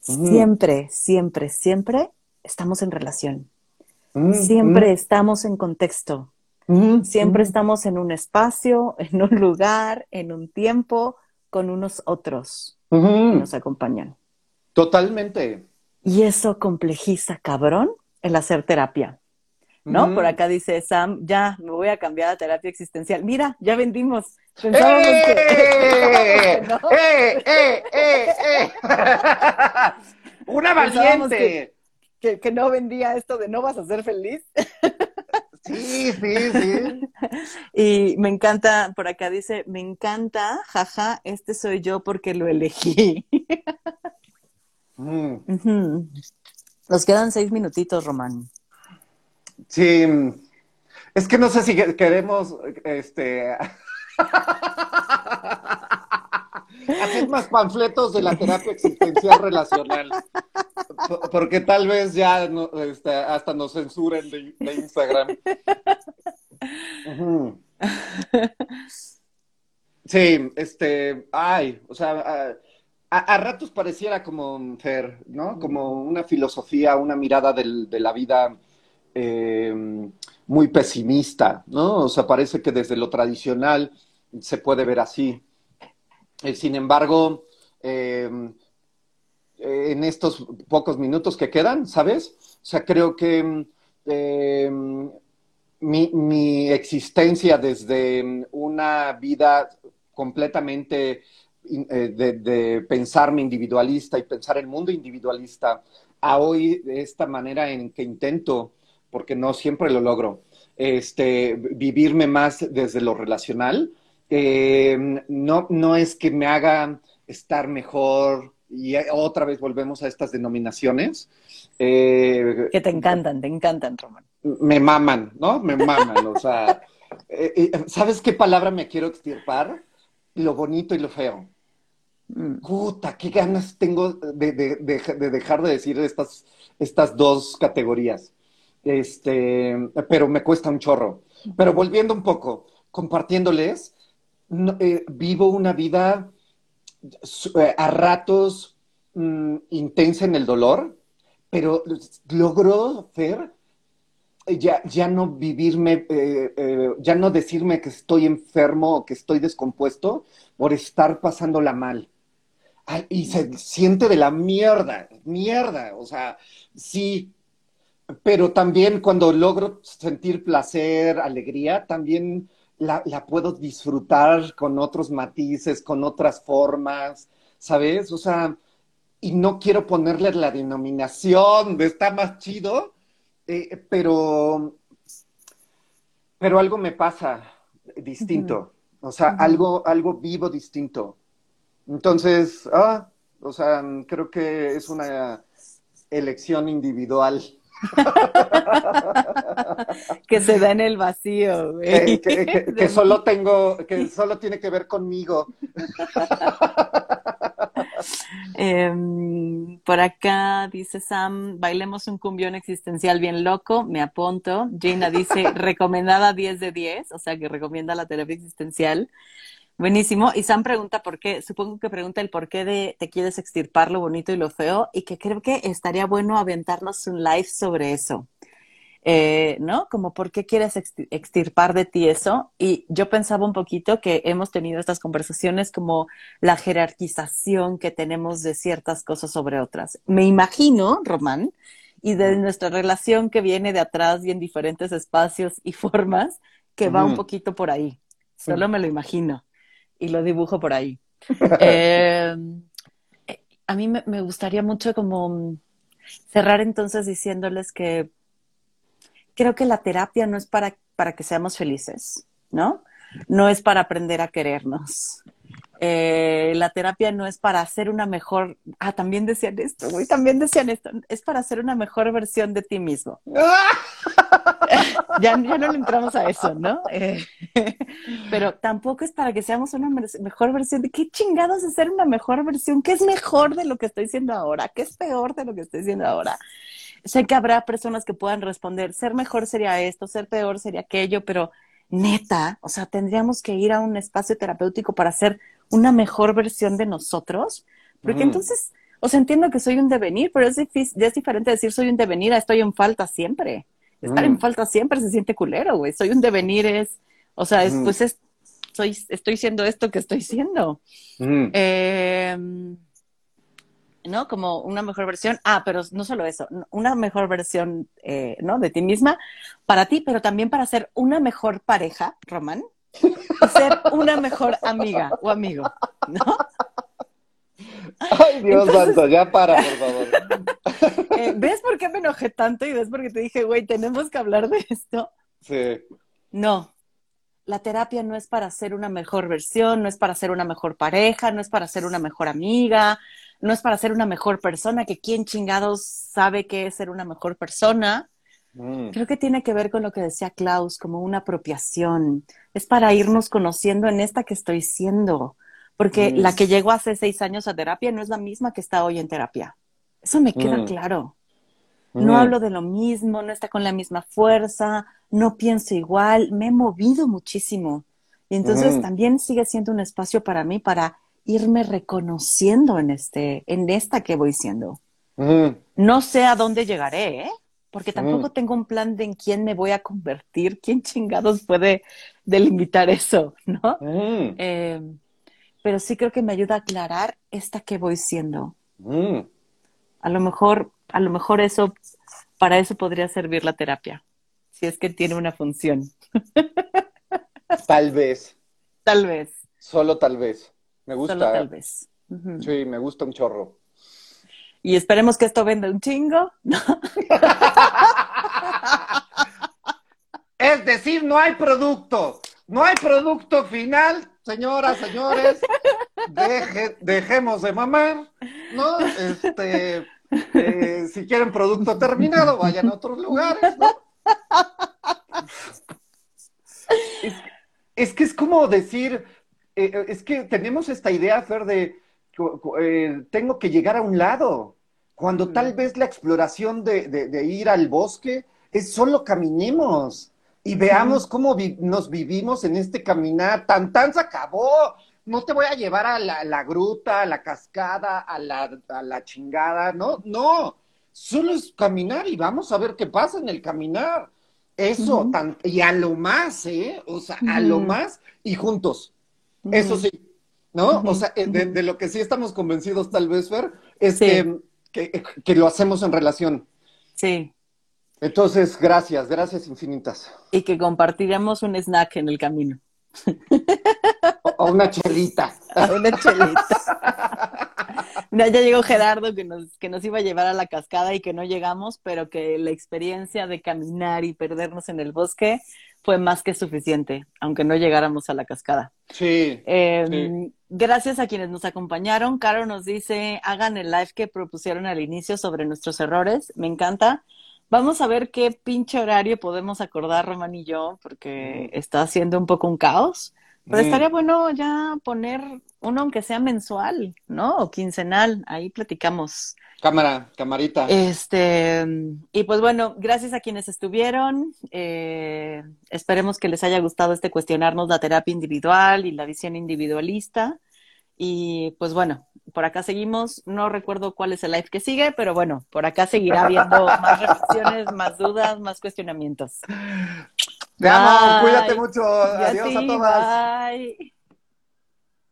Siempre, siempre, siempre estamos en relación. Siempre estamos en contexto. Siempre estamos en un espacio, en un lugar, en un tiempo, con unos otros que nos acompañan. Totalmente. Y eso complejiza, cabrón, el hacer terapia. ¿No? Por acá dice Sam, ya me voy a cambiar a terapia existencial. Mira, ya vendimos. Pensábamos ¡Eh! que, ¡Eh! ¡Eh! ¡Eh! ¡Eh! ¡Una valiente! Que, que, no vendía esto de no vas a ser feliz. Sí, sí, sí. Y me encanta, por acá dice, me encanta, jaja, este soy yo porque lo elegí. Mm. Nos quedan seis minutitos, Román. Sí, es que no sé si queremos este hacer más panfletos de la terapia existencial relacional. Porque tal vez ya este, hasta nos censuren de, Instagram. Sí, este, ay, o sea, ah, a, ratos pareciera como, Fer, ¿no? Como una filosofía, una mirada de la vida eh, muy pesimista, ¿no? O sea, parece que desde lo tradicional se puede ver así. Eh, sin embargo, eh, en estos pocos minutos que quedan, ¿sabes? O sea, creo que mi, mi existencia desde una vida completamente eh, de, pensarme individualista y pensar el mundo individualista a hoy de esta manera en que intento, porque no siempre lo logro, este, vivirme más desde lo relacional, eh, no, no es que me haga estar mejor y otra vez volvemos a estas denominaciones. Eh, que te encantan, te encantan, Román. Me maman, ¿no? Me maman, o sea, ¿sabes qué palabra me quiero extirpar? Lo bonito y lo feo. Mm. Puta, qué ganas tengo de, dejar de decir estas, estas dos categorías. Este, pero me cuesta un chorro. Pero volviendo un poco, compartiéndoles, eh, vivo una vida eh, a ratos mm, intensa en el dolor, pero logro ver ya, ya no vivirme, eh, ya no decirme que estoy enfermo o que estoy descompuesto por estar pasándola mal y se siente de la mierda, mierda, o sea, sí, pero también cuando logro sentir placer, alegría, también la, puedo disfrutar con otros matices, con otras formas, ¿sabes? O sea, y no quiero ponerle la denominación de está más chido, eh, pero, pero algo me pasa distinto, o sea, algo, algo vivo distinto. Entonces, ah, o sea, creo que es una elección individual. que se da en el vacío, güey. Que, que, solo tengo, que solo tiene que ver conmigo. Em, por acá dice Sam, bailemos un cumbión existencial bien loco, me apunto. Gina dice, recomendada 10 de 10, o sea que recomienda la terapia existencial. Buenísimo. Y Sam pregunta por qué, supongo que pregunta el por qué de te quieres extirpar lo bonito y lo feo, y que creo que estaría bueno aventarnos un live sobre eso. Eh, ¿no? Como por qué quieres extirpar de ti eso. Y yo pensaba un poquito que hemos tenido estas conversaciones como la jerarquización que tenemos de ciertas cosas sobre otras. Me imagino, Román, y de nuestra relación que viene de atrás y en diferentes espacios y formas, que va un poquito por ahí. Solo me lo imagino y lo dibujo por ahí. Em, eh, a mí me gustaría mucho como cerrar entonces diciéndoles que creo que la terapia no es para, para que seamos felices, ¿no? No es para aprender a querernos. Eh, la terapia no es para hacer una mejor, ah, también decían esto, güey, también decían esto, es para hacer una mejor versión de ti mismo. ya, ya, no le entramos a eso, ¿no? Eh, pero tampoco es para que seamos una mejor versión de qué chingados es ser una mejor versión, qué es mejor de lo que estoy diciendo ahora, qué es peor de lo que estoy diciendo ahora sé que habrá personas que puedan responder, ser mejor sería esto, ser peor sería aquello, pero neta, o sea, tendríamos que ir a un espacio terapéutico para ser una mejor versión de nosotros, porque entonces, o sea, entiendo que soy un devenir, pero es, difícil, es diferente decir soy un devenir a estoy en falta siempre. Estar en falta siempre se siente culero, güey. Soy un devenir es, o sea, es, pues es, soy, estoy siendo esto que estoy siendo. Eh, ¿no? Como una mejor versión. Ah, pero no solo eso, una mejor versión, eh, ¿no? De ti misma para ti, pero también para ser una mejor pareja, Román, y ser una mejor amiga o amigo, ¿no? Ay, Dios santo, ya para, por favor. Eh, ¿Ves por qué me enojé tanto y ves por qué te dije, güey, tenemos que hablar de esto? Sí. No, la terapia no es para ser una mejor versión, no es para ser una mejor pareja, no es para ser una mejor amiga, no es para ser una mejor persona, que quién chingados sabe qué es ser una mejor persona. Mm. Creo que tiene que ver con lo que decía Klaus, como una apropiación. Es para irnos conociendo en esta que estoy siendo, porque mm. la que llegó hace seis años a terapia no es la misma que está hoy en terapia. Eso me queda mm. claro. No hablo de lo mismo, no está con la misma fuerza, no pienso igual, me he movido muchísimo. Y entonces también sigue siendo un espacio para mí para irme reconociendo en este, en esta que voy siendo. No sé a dónde llegaré, ¿eh? porque tampoco tengo un plan de en quién me voy a convertir, quién chingados puede delimitar eso, ¿no? Eh, pero sí creo que me ayuda a aclarar esta que voy siendo. A lo mejor, a lo mejor eso, para eso podría servir la terapia, si es que tiene una función. Tal vez. Tal vez. Solo tal vez. Me gusta. Solo tal vez. Sí, me gusta un chorro. Y esperemos que esto venda un chingo. es decir, no hay producto. No hay producto final, señoras, señores. dejemos de mamar, ¿no? Este, eh, si quieren producto terminado, vayan a otros lugares, ¿no? es que es como decir, eh, eh, es que tenemos esta idea, Fer, de eh, tengo que llegar a un lado, cuando tal vez la exploración de, ir al bosque es solo caminemos y veamos cómo nos vivimos en este caminar. Tan tan se acabó. No te voy a llevar a la, gruta, a la cascada, a la, a la, chingada. No, no. Solo es caminar y vamos a ver qué pasa en el caminar. Eso, y a lo más, ¿eh? O sea, a lo más y juntos. Eso sí, ¿no? O sea, eh, de, lo que sí estamos convencidos tal vez, Fer, es que, que, lo hacemos en relación. Sí. Entonces, gracias, gracias infinitas. Y que compartiremos un snack en el camino. O, una chelita. una chelita. ya llegó Gerardo que nos, que nos iba a llevar a la cascada y que no llegamos, pero que la experiencia de caminar y perdernos en el bosque fue más que suficiente, aunque no llegáramos a la cascada. Sí, em, Gracias a quienes nos acompañaron. Caro nos dice, hagan el live que propusieron al inicio sobre nuestros errores. Me encanta. Vamos a ver qué pinche horario podemos acordar, Román y yo, porque está haciendo un poco un caos. Pues Mm. estaría bueno ya poner uno aunque sea mensual, ¿no? O quincenal, ahí platicamos. Cámara, camarita. Este, y pues bueno, gracias a quienes estuvieron. eh, esperemos que les haya gustado este cuestionarnos la terapia individual y la visión individualista. Y pues bueno, por acá seguimos. No recuerdo cuál es el live que sigue, pero bueno, por acá seguirá habiendo más reflexiones, más dudas, más cuestionamientos. Te amo, cuídate mucho. Adiós a todas. Bye.